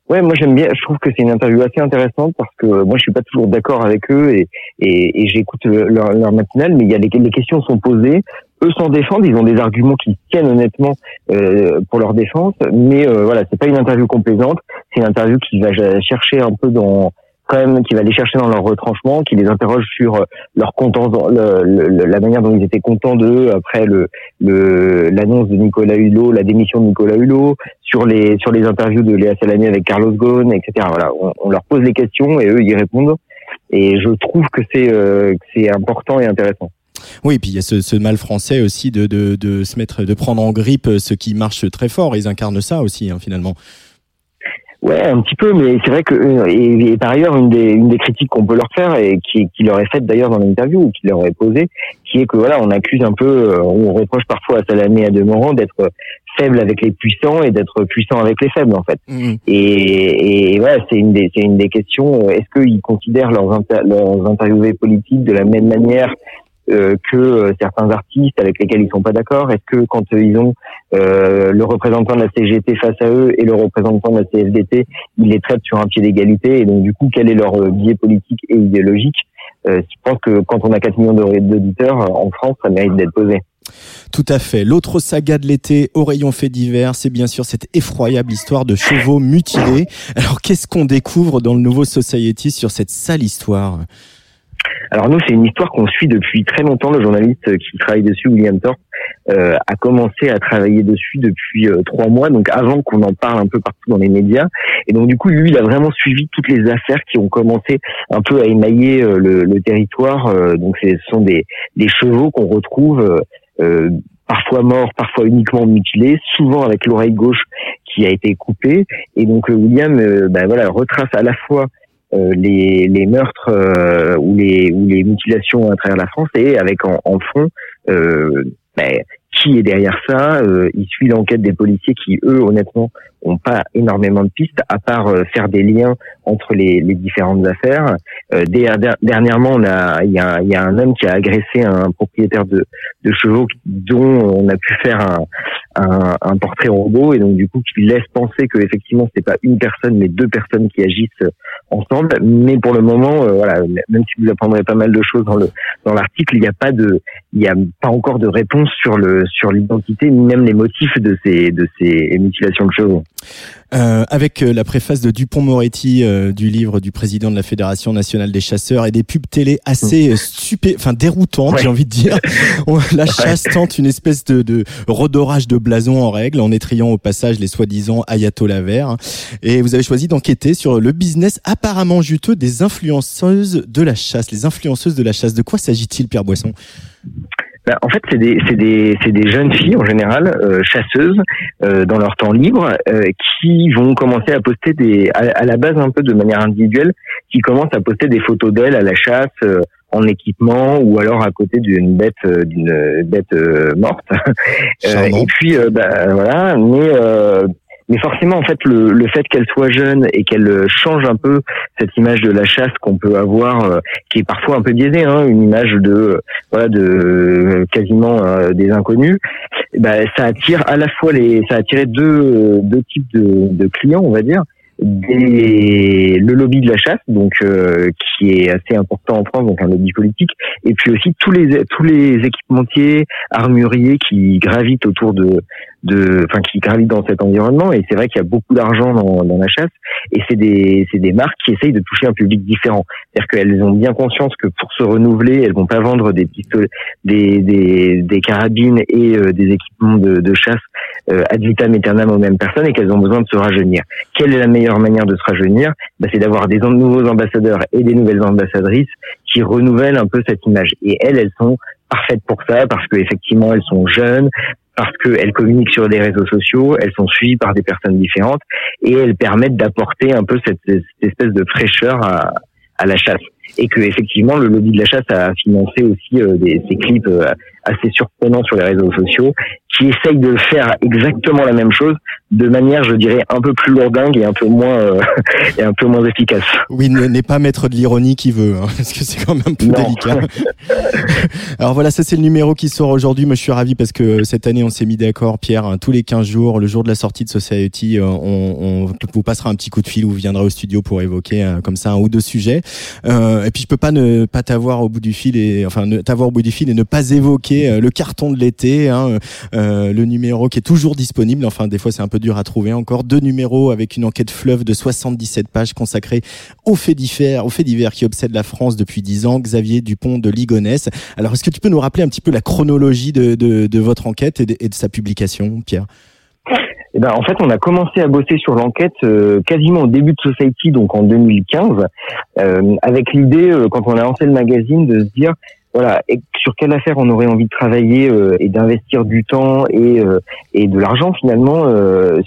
Ouais, moi j'aime bien. Je trouve que c'est une interview assez intéressante parce que moi je suis pas toujours d'accord avec eux et, et, et j'écoute le- leur, leur matinale, mais il y a les, les questions sont posées. Eux s'en défendent, ils ont des arguments qui tiennent honnêtement euh, pour leur défense, mais euh, voilà, c'est pas une interview complaisante. C'est une interview qui va chercher un peu dans quand même qui va les chercher dans leur retranchement, qui les interroge sur euh, leur content, le- le- la manière dont ils étaient contents d'eux après le l'annonce de Nicolas Hulot, la démission de Nicolas Hulot, sur les sur les interviews de Léa Salamé avec Carlos Ghosn, etc. Voilà, on, leur pose les questions et eux y répondent. Et je trouve que c'est euh, c'est important et intéressant. Oui, et puis il y a ce, ce mal français aussi de, de, de se mettre, de prendre en grippe ce qui marche très fort. Ils incarnent ça aussi, hein, finalement. Ouais, un petit peu, mais c'est vrai que euh, et, et par ailleurs une des une des critiques qu'on peut leur faire et qui qui leur est faite d'ailleurs dans l'interview ou qui leur est posée, qui est que voilà, on accuse un peu, euh, on reproche parfois à Salamé et à Demorand d'être faible avec les puissants et d'être puissant avec les faibles en fait. Et, et voilà, c'est une des c'est une des questions. Est-ce qu'ils considèrent leurs inter- leurs interviewés politiques de la même manière que euh, certains artistes avec lesquels ils sont pas d'accord Est-ce que quand euh, ils ont euh, le représentant de la CGT face à eux et le représentant de la CFDT, ils les traitent sur un pied d'égalité et donc du coup quel est leur euh, biais politique et idéologique Euh, Je pense que quand on a 4 millions d'aud- d'auditeurs euh, en France, ça mérite d'être posé. Tout à fait. L'autre saga de l'été au rayon fait divers, c'est bien sûr cette effroyable histoire de chevaux mutilés. Alors, qu'est-ce qu'on découvre dans le nouveau Society sur cette sale histoire? Alors nous, c'est une histoire qu'on suit depuis très longtemps. Le journaliste qui travaille dessus, William Thorpe, euh, a commencé à travailler dessus depuis euh, trois mois, donc avant qu'on en parle un peu partout dans les médias. Et donc du coup, lui, il a vraiment suivi toutes les affaires qui ont commencé un peu à émailler euh, le, le territoire. Euh, donc ce sont des, des chevaux qu'on retrouve parfois morts, parfois uniquement mutilés, souvent avec l'oreille gauche qui a été coupée. Et donc William, ben voilà, retrace à la fois les, les meurtres euh, ou les ou les mutilations à travers la France et avec en, en fond euh, ben, qui est derrière ça euh, Il suit l'enquête des policiers qui eux honnêtement ont pas énormément de pistes à part euh, faire des liens entre les, les différentes affaires. Euh, der- der- dernièrement, on a il y a, il y a un homme qui a agressé un propriétaire de, de chevaux dont on a pu faire un, un, un portrait robot et donc du coup qui laisse penser que effectivement c'est pas une personne mais deux personnes qui agissent ensemble. Mais pour le moment, euh, voilà, même si vous apprendrez pas mal de choses dans le dans l'article, il n'y a pas de il y a pas encore de réponse sur le sur l'identité ni même les motifs de ces de ces mutilations de chevaux. Euh, avec euh, la préface de Dupont-Moretti euh, du livre du président de la Fédération nationale des chasseurs et des pubs télé assez euh, stupé, enfin déroutantes, j'ai envie de dire. La chasse tente une espèce de, de redorage de blason en règle en étriant au passage les soi-disant ayatollahs verts. Et vous avez choisi d'enquêter sur le business apparemment juteux des influenceuses de la chasse. Les influenceuses de la chasse. De quoi s'agit-il, Pierre Boisson? Ben, en fait, c'est des, c'est des, c'est des jeunes filles en général euh, chasseuses euh, dans leur temps libre euh, qui vont commencer à poster des, à, à la base un peu de manière individuelle, qui commencent à poster des photos d'elles à la chasse euh, en équipement ou alors à côté d'une bête, euh, d'une bête euh, morte. Euh, et puis, ben, voilà, mais euh, mais forcément, en fait, le, le fait qu'elle soit jeune et qu'elle euh, change un peu cette image de la chasse qu'on peut avoir, euh, qui est parfois un peu biaisée, hein, une image de euh, voilà de quasiment des inconnus, bah, ça attire à la fois les, ça a attiré deux deux types de, de clients, on va dire. Le lobby de la chasse, donc euh, qui est assez important en France, donc un lobby politique, et puis aussi tous les tous les équipementiers, armuriers qui gravitent autour de de, enfin qui gravitent dans cet environnement. Et c'est vrai qu'il y a beaucoup d'argent dans, dans la chasse, et c'est des c'est des marques qui essayent de toucher un public différent. C'est-à-dire qu'elles ont bien conscience que pour se renouveler, elles vont pas vendre des pistolets, des des, des carabines et euh, des équipements de chasse euh, ad vitam aeternam aux mêmes personnes, et qu'elles ont besoin de se rajeunir. Quelle est la meilleure manière de se rajeunir bah, C'est d'avoir des nouveaux ambassadeurs et des nouvelles ambassadrices qui renouvellent un peu cette image. Et elles, elles sont parfaites pour ça parce qu'effectivement, elles sont jeunes, parce qu'elles communiquent sur des réseaux sociaux, elles sont suivies par des personnes différentes et elles permettent d'apporter un peu cette, cette espèce de fraîcheur à, à la chasse. Et que effectivement, le lobby de la chasse a financé aussi euh, des, ces clips euh, assez surprenants sur les réseaux sociaux qui essayent de faire exactement la même chose de manière, je dirais, un peu plus lourdingue et un peu moins euh, et un peu moins efficace. Oui, n- n'est pas maître de l'ironie qui veut, hein, parce que c'est quand même un peu Non. délicat. Alors voilà, ça c'est le numéro qui sort aujourd'hui. Moi, je suis ravi parce que cette année, on s'est mis d'accord, Pierre, hein, tous les 15 jours, le jour de la sortie de Society, euh, on, on vous passera un petit coup de fil ou vous viendrez au studio pour évoquer euh, comme ça un ou deux sujets. Euh, et puis, je peux pas ne pas t'avoir au bout du fil et enfin ne- t'avoir au bout du fil et ne pas évoquer euh, le carton de l'été, hein, euh, le numéro qui est toujours disponible. Enfin, des fois, c'est un peu dur à trouver encore. Deux numéros avec une enquête fleuve de 77 pages consacrée aux faits divers, aux faits divers qui obsèdent la France depuis 10 ans. Xavier Dupont de Ligonnès. Alors, est-ce que tu peux nous rappeler un petit peu la chronologie de, votre enquête et de, sa publication, Pierre? Eh ben, en fait, on a commencé à bosser sur l'enquête euh, quasiment au début de Society, donc en 2015, euh, avec l'idée, euh, quand on a lancé le magazine, de se dire, voilà, et sur quelle affaire on aurait envie de travailler euh, et d'investir du temps et, euh, et de l'argent finalement, euh,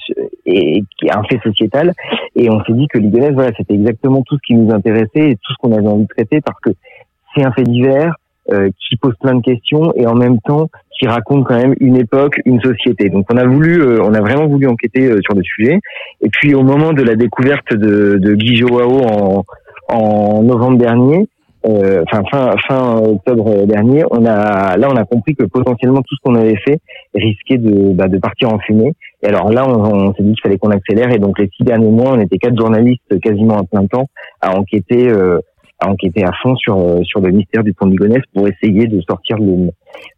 et, qui est un fait sociétal. Et on s'est dit que l'Igonès, voilà, c'était exactement tout ce qui nous intéressait et tout ce qu'on avait envie de traiter parce que c'est un fait divers euh, qui pose plein de questions et en même temps qui raconte quand même une époque, une société. Donc on a voulu, euh, on a vraiment voulu enquêter euh, sur le sujet. Et puis au moment de la découverte de, de Guy Joao en, en novembre dernier, enfin fin, fin octobre dernier, on a là on a compris que potentiellement tout ce qu'on avait fait risquait de, bah, de partir en fumée. Et alors là on, on s'est dit qu'il fallait qu'on accélère et donc les six derniers mois on était quatre journalistes quasiment à plein temps à enquêter. euh, à enquêter à fond sur euh, sur le mystère du pont de Ligonnès pour essayer de sortir le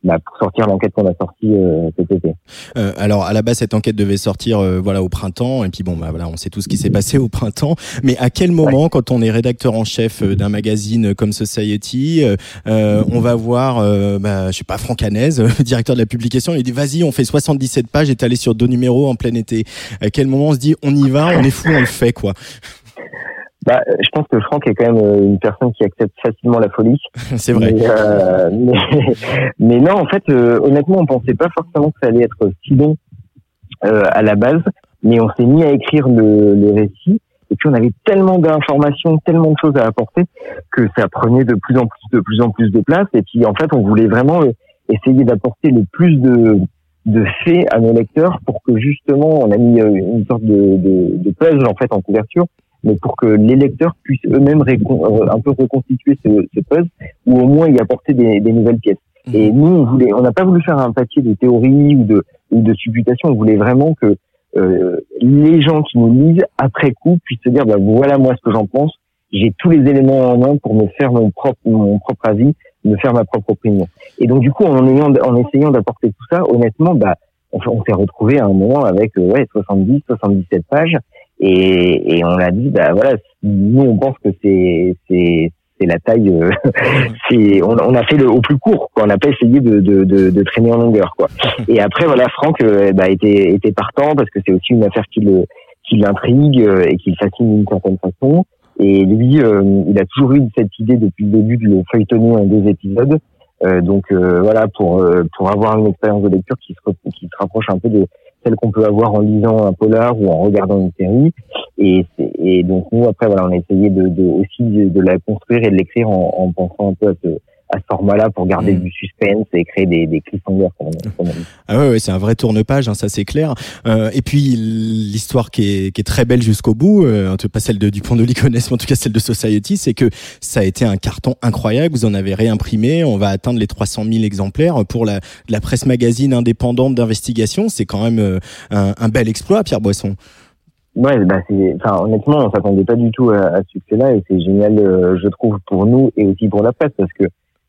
bah, pour sortir l'enquête qu'on a sortie euh, cet été. Euh, alors à la base cette enquête devait sortir euh, voilà au printemps. Et puis bon bah voilà on sait tout ce qui s'est passé au printemps. Mais à quel moment quand on est rédacteur en chef euh, d'un magazine comme Society euh, on va voir euh, bah, je sais pas Franck Hanez directeur de la publication il dit vas-y on fait 77 pages et allé sur deux numéros en plein été. À quel moment on se dit on y va on est fou on le fait quoi? Bah, je pense que Franck est quand même euh, une personne qui accepte facilement la folie. c'est vrai Mais, euh, mais, mais non, en fait, euh, honnêtement, on pensait pas forcément que ça allait être si bon euh, à la base, mais on s'est mis à écrire le, le récit. Et puis on avait tellement d'informations, tellement de choses à apporter que ça prenait de plus en plus, de plus en plus de place. Et puis en fait, on voulait vraiment essayer d'apporter le plus de, de faits à nos lecteurs pour que justement, on a mis une sorte de, de, de puzzle en fait en couverture mais pour que les lecteurs puissent eux-mêmes euh, un peu reconstituer ce, ce puzzle ou au moins y apporter des, des nouvelles pièces. Et nous, on voulait, on n'a pas voulu faire un papier de théorie ou de ou de supputation. On voulait vraiment que euh, les gens qui nous lisent après coup puissent se dire, bah, voilà moi ce que j'en pense. J'ai tous les éléments en main pour me faire mon propre mon propre avis, me faire ma propre opinion. Et donc du coup, en ayant en essayant d'apporter tout ça, honnêtement, bah on, on s'est retrouvé à un moment avec euh, ouais 70, 77 pages et, et on a dit bah voilà nous on pense que c'est c'est c'est la taille euh, c'est on, on a fait le au plus court quoi. On n'a pas essayé de, de, de, de traîner en longueur quoi. Et après voilà Franck euh, bah, était était partant parce que c'est aussi une affaire qui le qui l'intrigue euh, et qui le fascine d'une certaine façon. Et lui euh, il a toujours eu cette idée depuis le début de le feuilletonner en deux épisodes. Euh, donc euh, voilà pour euh, pour avoir une expérience de lecture qui se qui se rapproche un peu de qu'on peut avoir en lisant un polar ou en regardant une série. Et donc nous après voilà on a essayé de, aussi de, de la construire et de l'écrire en, en pensant un peu à ce à ce format-là pour garder du suspense et créer des des cliffhangers comme on, comme on dit. Ah ouais, ouais, c'est un vrai tourne-page, hein, ça c'est clair. Euh, et puis l'histoire qui est, qui est très belle jusqu'au bout, euh, pas celle de Dupont de Ligonnès, mais en tout cas celle de Society, c'est que ça a été un carton incroyable. Vous en avez réimprimé, on va atteindre les 300 000 exemplaires pour la, la presse magazine indépendante d'investigation. C'est quand même euh, un, un bel exploit, Pierre Boisson. Ouais, bah c'est, enfin, honnêtement, on s'attendait pas du tout à, à ce succès-là et c'est génial, euh, je trouve, pour nous et aussi pour la presse parce que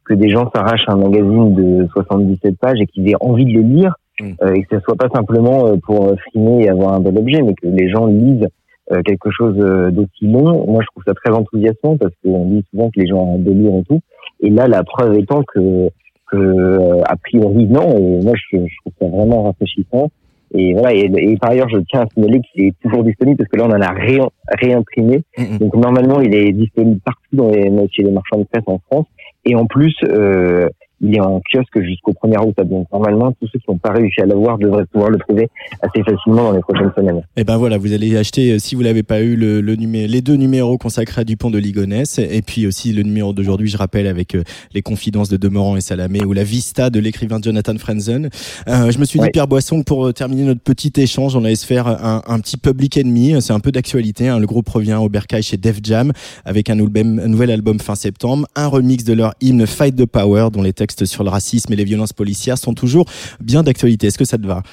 que des gens s'arrachent un magazine de 77 pages et qu'ils aient envie de le lire euh, et que ce soit pas simplement euh, pour euh, frimer et avoir un bel objet, mais que les gens lisent euh, quelque chose euh, d'aussi long. Moi, je trouve ça très enthousiasmant parce qu'on dit souvent que les gens ont un délire et tout. Et là, la preuve étant que, que a priori, non. Et moi, je, je trouve ça vraiment rafraîchissant. Et voilà. Et, et par ailleurs, je tiens à signaler qu'il est toujours disponible parce que là, on en a ré, réimprimé. Donc normalement, il est disponible partout dans les, chez les marchands de presse en France. Et en plus, euh, il est en kiosque jusqu'au 1er août. Donc normalement, tous ceux qui n'ont pas réussi à l'avoir devraient pouvoir le trouver assez facilement dans les prochaines semaines. Et ben voilà, vous allez acheter, euh, si vous l'avez pas eu, le, le numé- les deux numéros consacrés à Dupont de Ligonnès, et puis aussi le numéro d'aujourd'hui, je rappelle, avec euh, les confidences de Demorand et Salamé, ou la Vista de l'écrivain Jonathan Franzen. Euh, je me suis dit, Ouais. Pierre Boisson, pour terminer notre petit échange, on allait se faire un, un petit Public Enemy. C'est un peu d'actualité. hein. Le groupe revient au Bercail chez Def Jam, avec un, album- un nouvel album fin septembre, un remix de leur hymne Fight the Power, dont les textes sur le racisme et les violences policières sont toujours bien d'actualité. Est-ce que ça te va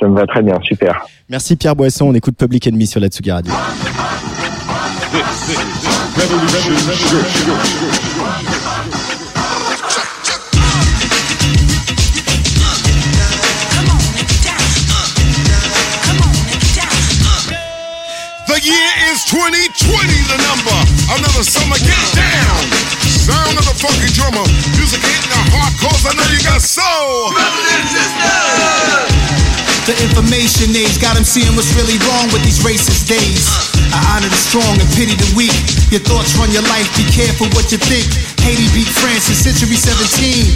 Ça me va très bien, super. Merci Pierre Boisson, on écoute Public Enemy sur la Tsugi Radio. The year is 2020, the number. Another summer, get down. Sound of the funky drummer. Music hitting the heart, cause I know you got soul. The information age got them seeing what's really wrong with these racist days. I honor the strong and pity the weak. Your thoughts run your life, be careful what you think. Haiti beat France in century 17.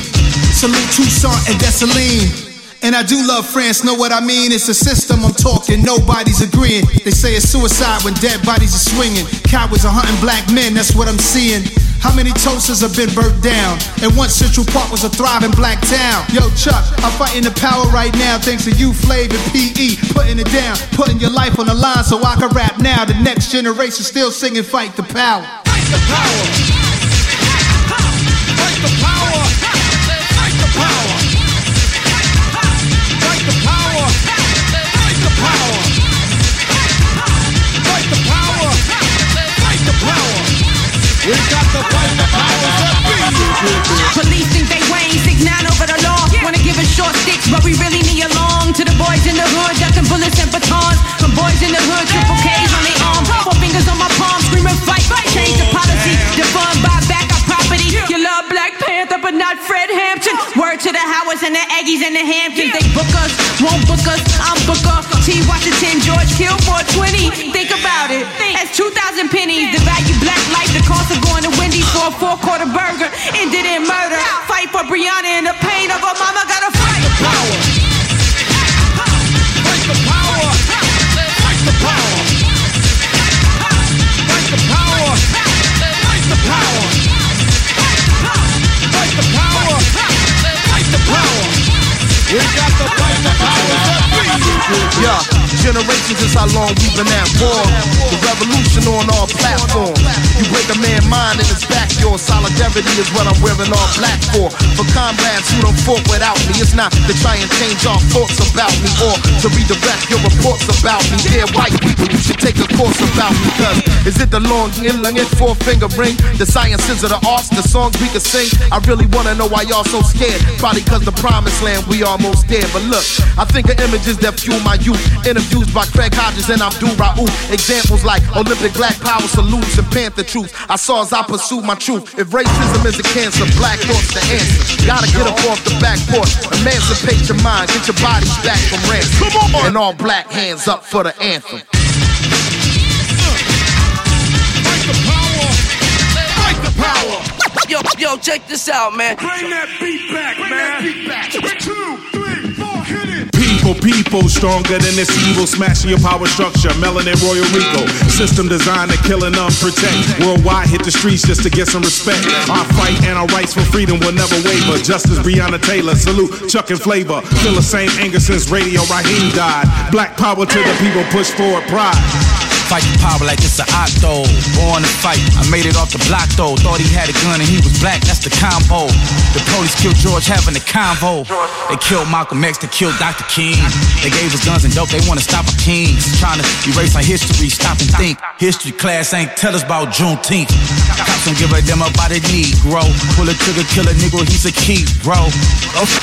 Salute Toussaint and Dessalines. And I do love France, know what I mean? It's a system I'm talking, nobody's agreeing. They say it's suicide when dead bodies are swinging. Cowards are hunting black men, that's what I'm seeing. How many toasters have been burnt down? And once Central Park was a thriving black town. Yo, Chuck, I'm fighting the power right now thanks to you, Flav and PE. Putting it down, putting your life on the line so I can rap now. The next generation still singing Fight the Power. Fight the power. Fight the power. We got the. Police think they six nine over the law. Wanna give short but we really need along to the boys in the hood, ducking bullets and boys in the hood, triple K's on their arm, four fingers on my to the Howards and the Aggies and the Hamptons. They book us, won't book us. I'm Booker, T. Washington, George Kill 420. Think about it. That's 2,000 pennies. The value black life, the cost of going to Wendy's for a four quarter burger. Ended in murder. Fight for Brianna and the pain of her mama. Gotta fight the power. We got to fight the powers that be. Yeah, generations is how long we've been at war. The revolution on all platforms. You break a man's mind and it's back your solidarity is what I'm wearing all black for. For comrades who don't fought without me, it's not to try and change our thoughts about me or to redirect your reports about me. Dear white people, you should take a course about me. Cause is it the long, long and four finger ring? The sciences of the arts, the songs we can sing? I really wanna know why y'all so scared. Probably cause the promised land we almost there. But look, I think of images that fuel my youth. Interviews by Craig Hodges and Abdul Raouf. Examples like Olympic black power salutes and Panther truth. I saw as I pursued my truth. If racism is a cancer, black thought's the answer. Gotta get up off the back porch, emancipate your mind, get your bodies back from ransom. Come on! And all black hands up for the anthem. Fight the power. Yo, yo, check this out, man. Bring that beat back, man. Two, three, four, hit it. People, people stronger than this evil, smashing your power structure. Melanin Royal Rico, system designed to kill and unprotect. Worldwide, hit the streets just to get some respect. Our fight and our rights for freedom will never waver. Justice Breonna Taylor, salute Chuck and Flavor. Feel the same anger since Radio Raheem died. Black power to the people, push forward pride. Fight the power like it's an octo. Born to fight. I made it off the block though. Thought he had a gun and he was black. That's the combo. The police killed George having a convo. They killed Malcolm X. They killed Dr. King. They gave us guns and dope. They want to stop our kings. Trying to erase our history. Stop and think. History class ain't tell us about Juneteenth. Cops don't give a damn about a Negro. Pull a trigger, kill a nigga. He's a key, bro.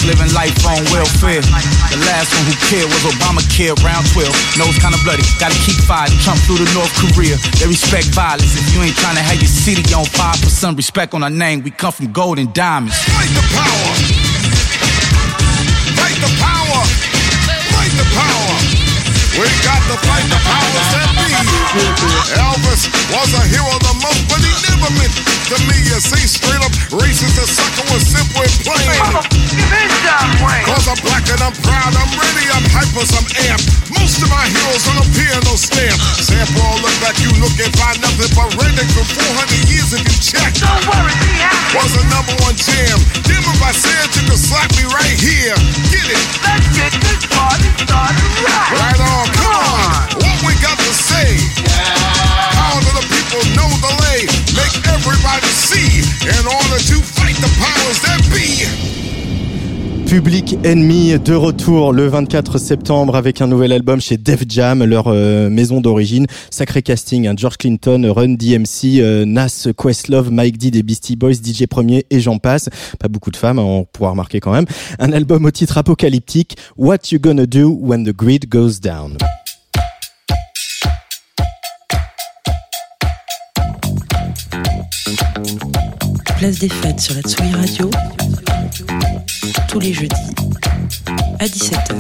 Living life on welfare. The last one who cared was Obamacare. Round 12. Nose kind of bloody. Gotta keep fighting. Trump flew to North Korea. They respect violence. If you ain't trying to have your city on fire for some respect on our name, we come from gold and diamonds. Fight the power. Fight the power. Fight the power. We got to fight the powers that be. Elvis was a hero the most, but he never meant to me. You see, straight up racist and sucker was simple and plain. Cause I'm black and I'm proud, I'm ready, I'm hyper, I'm amped. Most of my heroes don't appear no stamp. Sample all look like you look and find nothing but redneck for 400 years if you check. Don't worry, be happy. Was a number one jam. Damn if I said you could slap me right here. Get it. Let's get this party started right. Right on, come on. What we got to say? Yeah. Power to the people, Public Enemy de retour le 24 septembre avec un nouvel album chez Def Jam, leur euh, maison d'origine. Sacré casting, hein, George Clinton, Run DMC, euh, Nas, Questlove, Mike D des Beastie Boys, DJ Premier et j'en passe. Pas beaucoup de femmes, hein, on pourra remarquer quand même. Un album au titre apocalyptique, What You Gonna Do When the Grid Goes Down. Place des fêtes sur la Tsugi Radio. Tous les jeudis à 17h.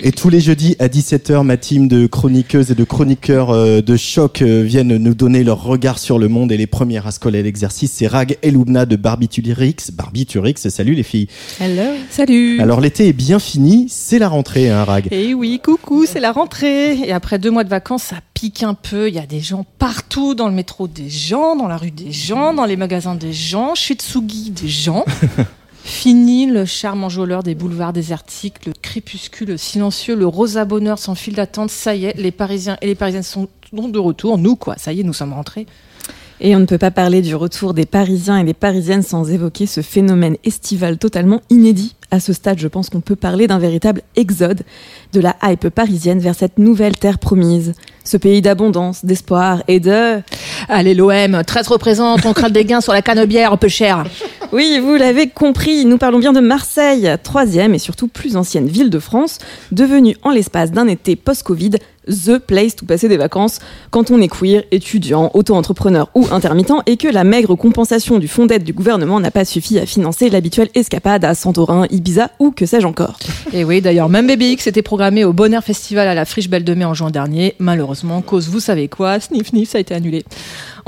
Et tous les jeudis à 17h, ma team de chroniqueuses et de chroniqueurs euh, de choc euh, viennent nous donner leur regard sur le monde et les premières à se coller à l'exercice. C'est Rag et Loubna de Barbiturix. Barbiturix, salut les filles. Hello, salut. Alors l'été est bien fini, c'est la rentrée, hein, Rag. Et oui, coucou, c'est la rentrée. Et après deux mois de vacances, ça pique un peu. Il y a des gens partout, dans le métro des gens, dans la rue des gens, dans les magasins des gens, chez Tsugi des gens. Fini le charme enjôleur des boulevards désertiques, le crépuscule silencieux, le rosa bonheur sans fil d'attente. Ça y est, les Parisiens et les Parisiennes sont de retour. Nous, quoi, ça y est, nous sommes rentrés. Et on ne peut pas parler du retour des Parisiens et des Parisiennes sans évoquer ce phénomène estival totalement inédit. À ce stade, je pense qu'on peut parler d'un véritable exode de la hype parisienne vers cette nouvelle terre promise. Ce pays d'abondance, d'espoir et de... Allez l'OM, 13 représente, on craque des gains sur la canebière, un peu cher. Oui, vous l'avez compris, nous parlons bien de Marseille, troisième et surtout plus ancienne ville de France, devenue en l'espace d'un été post-Covid the place to passer des vacances quand on est queer, étudiant, auto-entrepreneur ou intermittent et que la maigre compensation du fonds d'aide du gouvernement n'a pas suffi à financer l'habituelle escapade à Santorin, Ibiza ou que sais-je encore. Et oui, d'ailleurs, même Baby X était programmé au Bonheur Festival à la Friche Belle de Mai en juin dernier. Malheureusement, cause vous savez quoi, sniff sniff, ça a été annulé.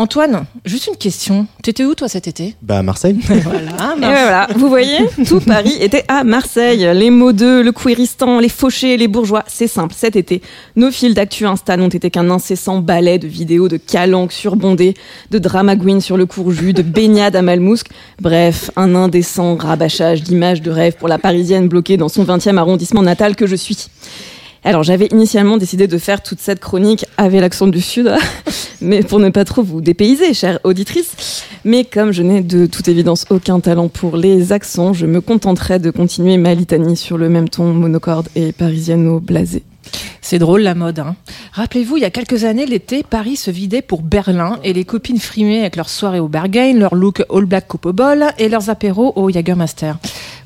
Antoine, juste une question. T'étais où toi cet été? Bah à Marseille. Voilà, Et voilà, vous voyez, tout Paris était à Marseille. Les mots le queeristan, les fauchés, les bourgeois, c'est simple. Cet été, nos fils d'actu Insta n'ont été qu'un incessant balai de vidéos de calanques surbondées, de dramagouines sur le courju, de baignades à Malmousque. Bref, un indécent rabâchage d'images de rêve pour la parisienne bloquée dans son 20e arrondissement natal que je suis. Alors j'avais initialement décidé de faire toute cette chronique avec l'accent du Sud, mais pour ne pas trop vous dépayser, chère auditrice. Mais comme je n'ai de toute évidence aucun talent pour les accents, je me contenterai de continuer ma litanie sur le même ton monocorde et parisiano-blasé. C'est drôle la mode. hein. Rappelez-vous, il y a quelques années, l'été, Paris se vidait pour Berlin et les copines frimaient avec leurs soirées au Berghain, leur look all black coupe au et leurs apéros au Jagermaster.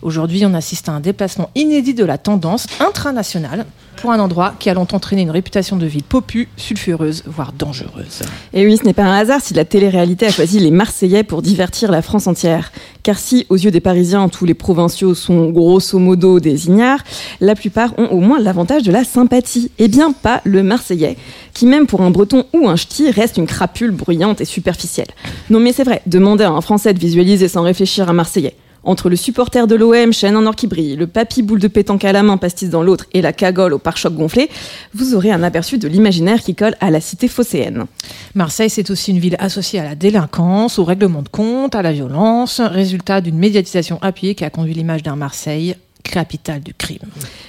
Aujourd'hui, on assiste à un déplacement inédit de la tendance intranationale pour un endroit qui a longtemps traîné une réputation de ville popue, sulfureuse, voire dangereuse. Et oui, ce n'est pas un hasard si la télé-réalité a choisi les Marseillais pour divertir la France entière. Car si, aux yeux des Parisiens, tous les provinciaux sont grosso modo des ignares, la plupart ont au moins l'avantage de la sympathie. Et bien pas le Marseillais, qui même pour un Breton ou un ch'ti reste une crapule bruyante et superficielle. Non mais c'est vrai, demander à un Français de visualiser sans réfléchir un Marseillais. Entre le supporter de l'OM, chaîne en or qui brille, le papy boule de pétanque à la main, pastis dans l'autre, et la cagole au pare-choc gonflé, vous aurez un aperçu de l'imaginaire qui colle à la cité phocéenne. Marseille, c'est aussi une ville associée à la délinquance, au règlement de compte, à la violence, résultat d'une médiatisation appuyée qui a conduit l'image d'un Marseille capitale du crime.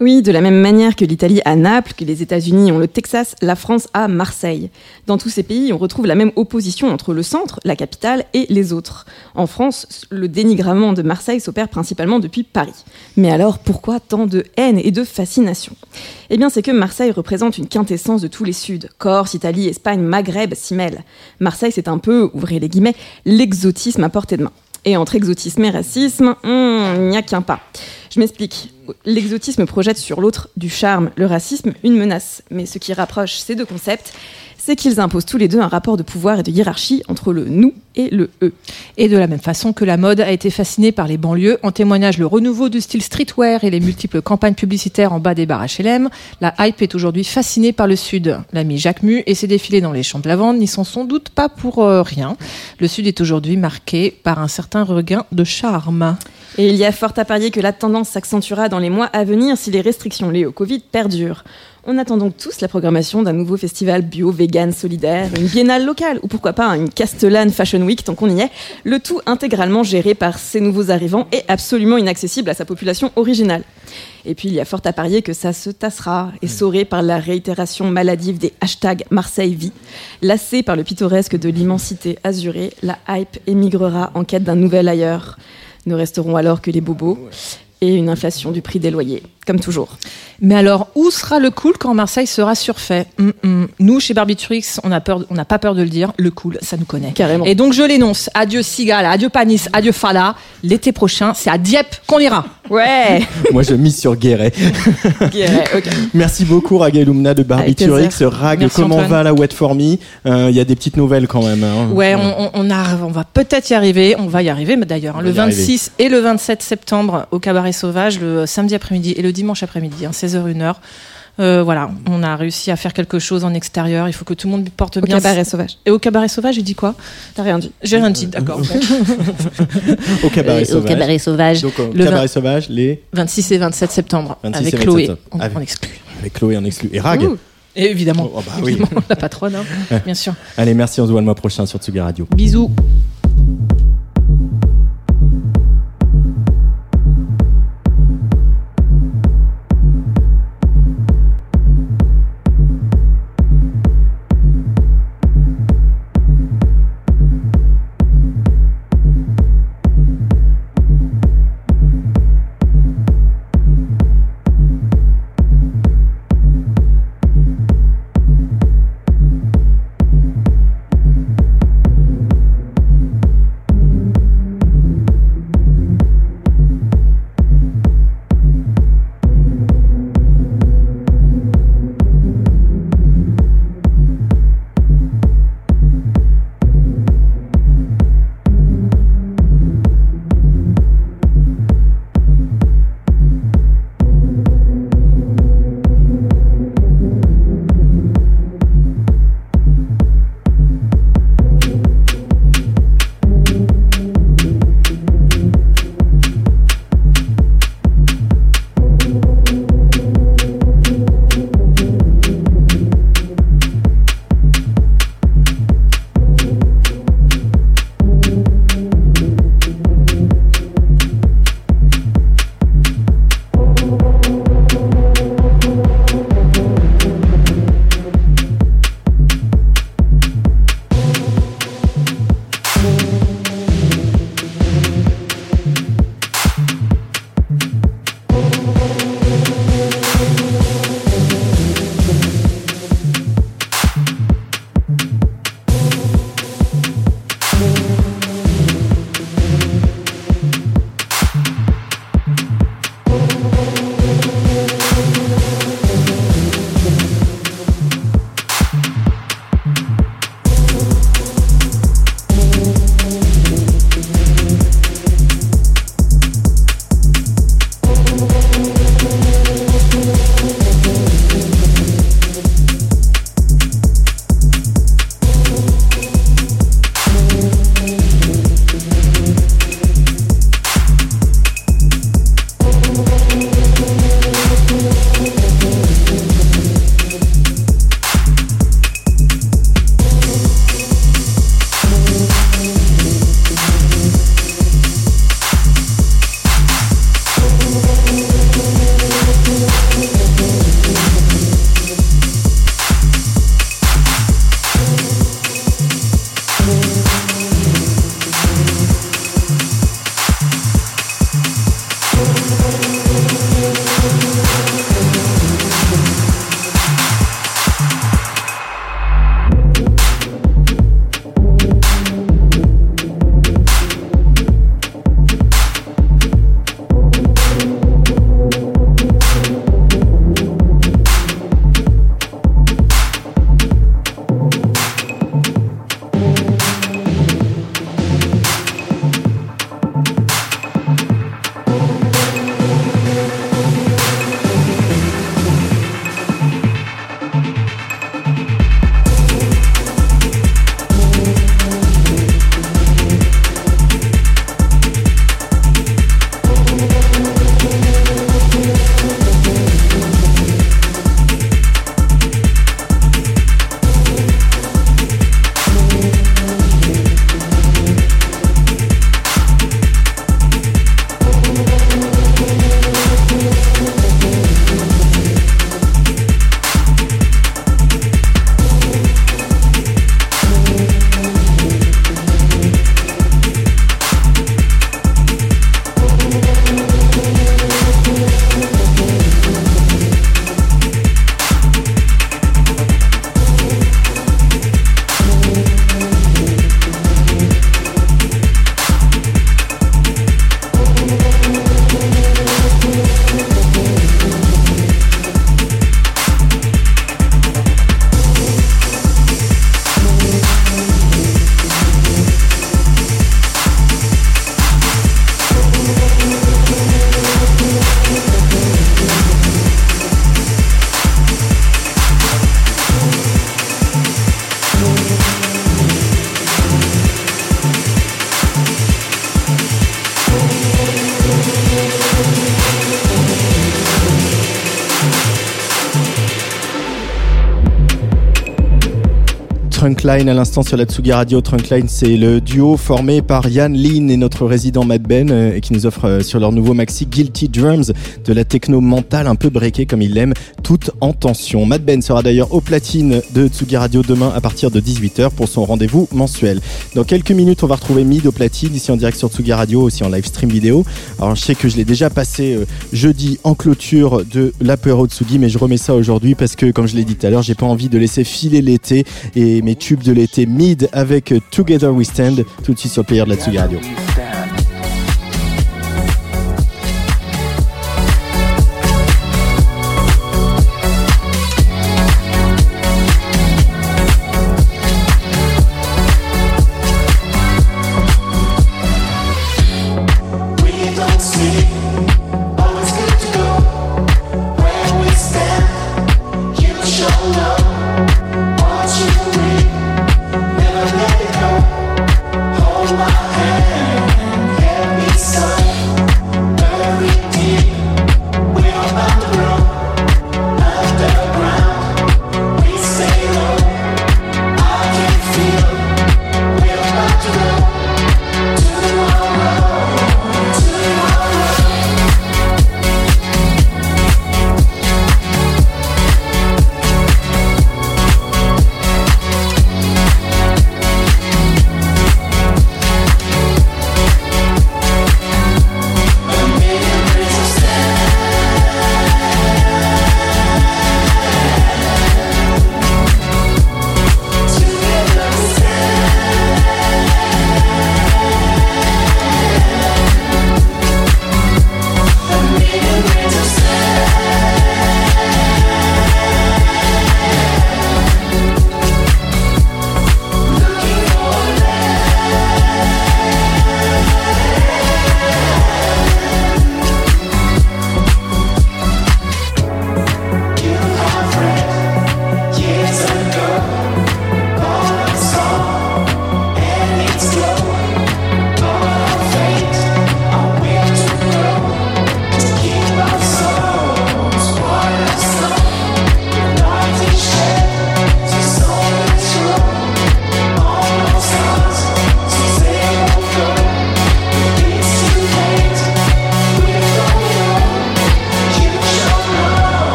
Oui, de la même manière que l'Italie a Naples, que les États-Unis ont le Texas, la France a Marseille. Dans tous ces pays, on retrouve la même opposition entre le centre, la capitale, et les autres. En France, le dénigrement de Marseille s'opère principalement depuis Paris. Mais alors, pourquoi tant de haine et de fascination? Eh bien, c'est que Marseille représente une quintessence de tous les Suds. Corse, Italie, Espagne, Maghreb s'y mêlent. Marseille, c'est un peu, ouvrez les guillemets, l'exotisme à portée de main. Et entre exotisme et racisme, hmm, il n'y a qu'un pas. Je m'explique. L'exotisme projette sur l'autre du charme, le racisme une menace. Mais ce qui rapproche ces deux concepts, c'est qu'ils imposent tous les deux un rapport de pouvoir et de hiérarchie entre le nous et le eux. Et de la même façon que la mode a été fascinée par les banlieues, en témoignage le renouveau du style streetwear et les multiples campagnes publicitaires en bas des bars HLM, la hype est aujourd'hui fascinée par le Sud. L'ami Jacques Mu et ses défilés dans les champs de lavande n'y sont sans doute pas pour euh, rien. Le Sud est aujourd'hui marqué par un certain regain de charme. Et il y a fort à parier que la tendance s'accentuera dans les mois à venir si les restrictions liées au Covid perdurent. On attend donc tous la programmation d'un nouveau festival bio, vegan, solidaire, une biennale locale ou pourquoi pas une Castellane Fashion Week tant qu'on y est, le tout intégralement géré par ces nouveaux arrivants et absolument inaccessible à sa population originale. Et puis il y a fort à parier que ça se tassera, essoré par la réitération maladive des hashtags Marseille vie. Lassé par le pittoresque de l'immensité azurée, la hype émigrera en quête d'un nouvel ailleurs. Ne resteront alors que les bobos et une inflation du prix des loyers, comme toujours. Mais alors, où sera le cool quand Marseille sera surfait? Hum, hum. Nous, chez Barbiturix, on n'a peur, on n'a pas peur de le dire. Le cool, ça nous connaît. Carrément. Et donc, je l'énonce. Adieu Cigale, adieu Panis, adieu Fala. L'été prochain, c'est à Dieppe qu'on ira. Ouais. Moi, je mise sur Guéret. Guéret, ok. Merci beaucoup, Rag et Lumna de Barbiturix. Rag, Merci, comment Antoine. va la Wet For Me? Euh, Il y a des petites nouvelles quand même. hein. Ouais, on, on- on a, on va peut-être y arriver. On va y arriver, mais d'ailleurs, hein, le va y arriver. 26 et le 27 septembre au Cabaret Sauvage, le samedi après-midi et le dimanche après-midi, hein, 16h, 1h. Euh, voilà, on a réussi à faire quelque chose en extérieur. Il faut que tout le monde porte Au bien. Cabaret Sauvage. Et au Cabaret Sauvage, j'ai dit quoi? T'as rien dit. J'ai rien dit, d'accord. Au Cabaret Euh, au Sauvage. Cabaret Sauvage. Donc, au Le Cabaret Sauvage, les 26 et 27 septembre 26 avec et 27 Chloé. septembre. On, Avec- on exclut. avec Chloé en exclu. Et Rag Ouh. Et évidemment, Oh, bah oui. évidemment, la patronne, hein, bien sûr. Allez, merci, on se voit le mois prochain sur Tsuga Radio. Bisous. Trunkline à l'instant sur la Tsugi Radio. Trunkline, c'est le duo formé par Yann Lin et notre résident Matt Ben euh, et qui nous offre euh, sur leur nouveau maxi Guilty Drums de la techno mentale un peu breakée comme il l'aime, toute en tension. Matt Ben sera d'ailleurs au platine de Tsugi Radio demain à partir de 18h pour son rendez-vous mensuel. Dans quelques minutes, on va retrouver Mid au platine ici en direct sur Tsugi Radio, aussi en live stream vidéo. Alors je sais que je l'ai déjà passé euh, jeudi en clôture de l'apéro Tsugi, mais je remets ça aujourd'hui parce que comme je l'ai dit tout à l'heure, j'ai pas envie de laisser filer l'été et mes tubes de l'été mid avec Together We Stand tout de suite sur le player de la Tsugi Radio.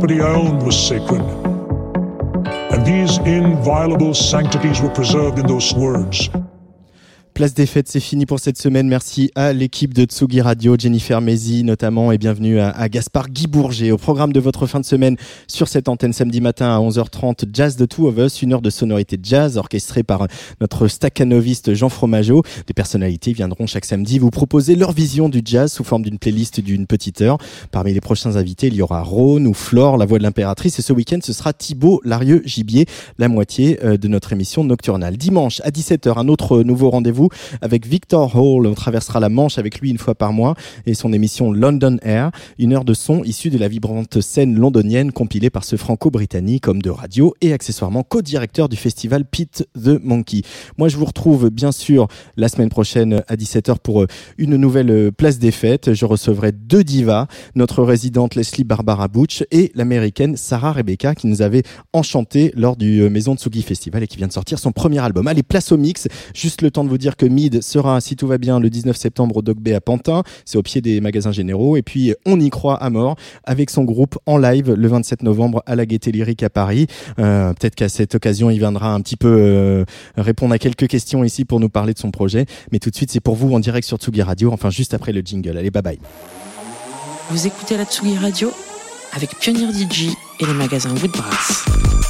Property I owned was sacred. And these inviolable sanctities were preserved in those words. Place des fêtes, c'est fini pour cette semaine. Merci à l'équipe de Tsugi Radio, Jennifer Mézi notamment, et bienvenue à, Gaspard Guy Bourget. Au programme de votre fin de semaine sur cette antenne samedi matin à 11h30, Jazz de Two of Us, une heure de sonorité jazz orchestrée par notre staccanoviste Jean Fromageau. Des personnalités viendront chaque samedi vous proposer leur vision du jazz sous forme d'une playlist d'une petite heure. Parmi les prochains invités, il y aura Rhône ou Flore, la voix de l'impératrice, et ce week-end, ce sera Thibaut Larieux Gibier, la moitié euh, de notre émission nocturnale. Dimanche à 17h, un autre nouveau rendez-vous avec Victor Hall. On traversera la Manche avec lui une fois par mois et son émission London Air, une heure de son issue de la vibrante scène londonienne compilée par ce franco-britannique, homme de radio et accessoirement co-directeur du festival Pete the Monkey. Moi, je vous retrouve bien sûr la semaine prochaine à 17h pour euh, une nouvelle euh, place des fêtes. Je recevrai deux divas, notre résidente Leslie Barbara Butch et l'américaine Sarah Rebecca qui nous avait enchanté lors du euh, Maison Tsugi Festival et qui vient de sortir son premier album. Allez, place au mix. Juste le temps de vous dire que Mid sera, si tout va bien, le 19 septembre au Dog Bay à Pantin. C'est au pied des magasins généraux. Et puis, on y croit à mort avec son groupe en live le 27 novembre à la Gaieté Lyrique à Paris. Euh, Peut-être qu'à cette occasion, il viendra un petit peu euh, répondre à quelques questions ici pour nous parler de son projet. Mais tout de suite, c'est pour vous en direct sur Tsugi Radio. Enfin, juste après le jingle. Allez, bye bye. Vous écoutez la Tsugi Radio avec Pionnier DJ et les magasins Woodbrass.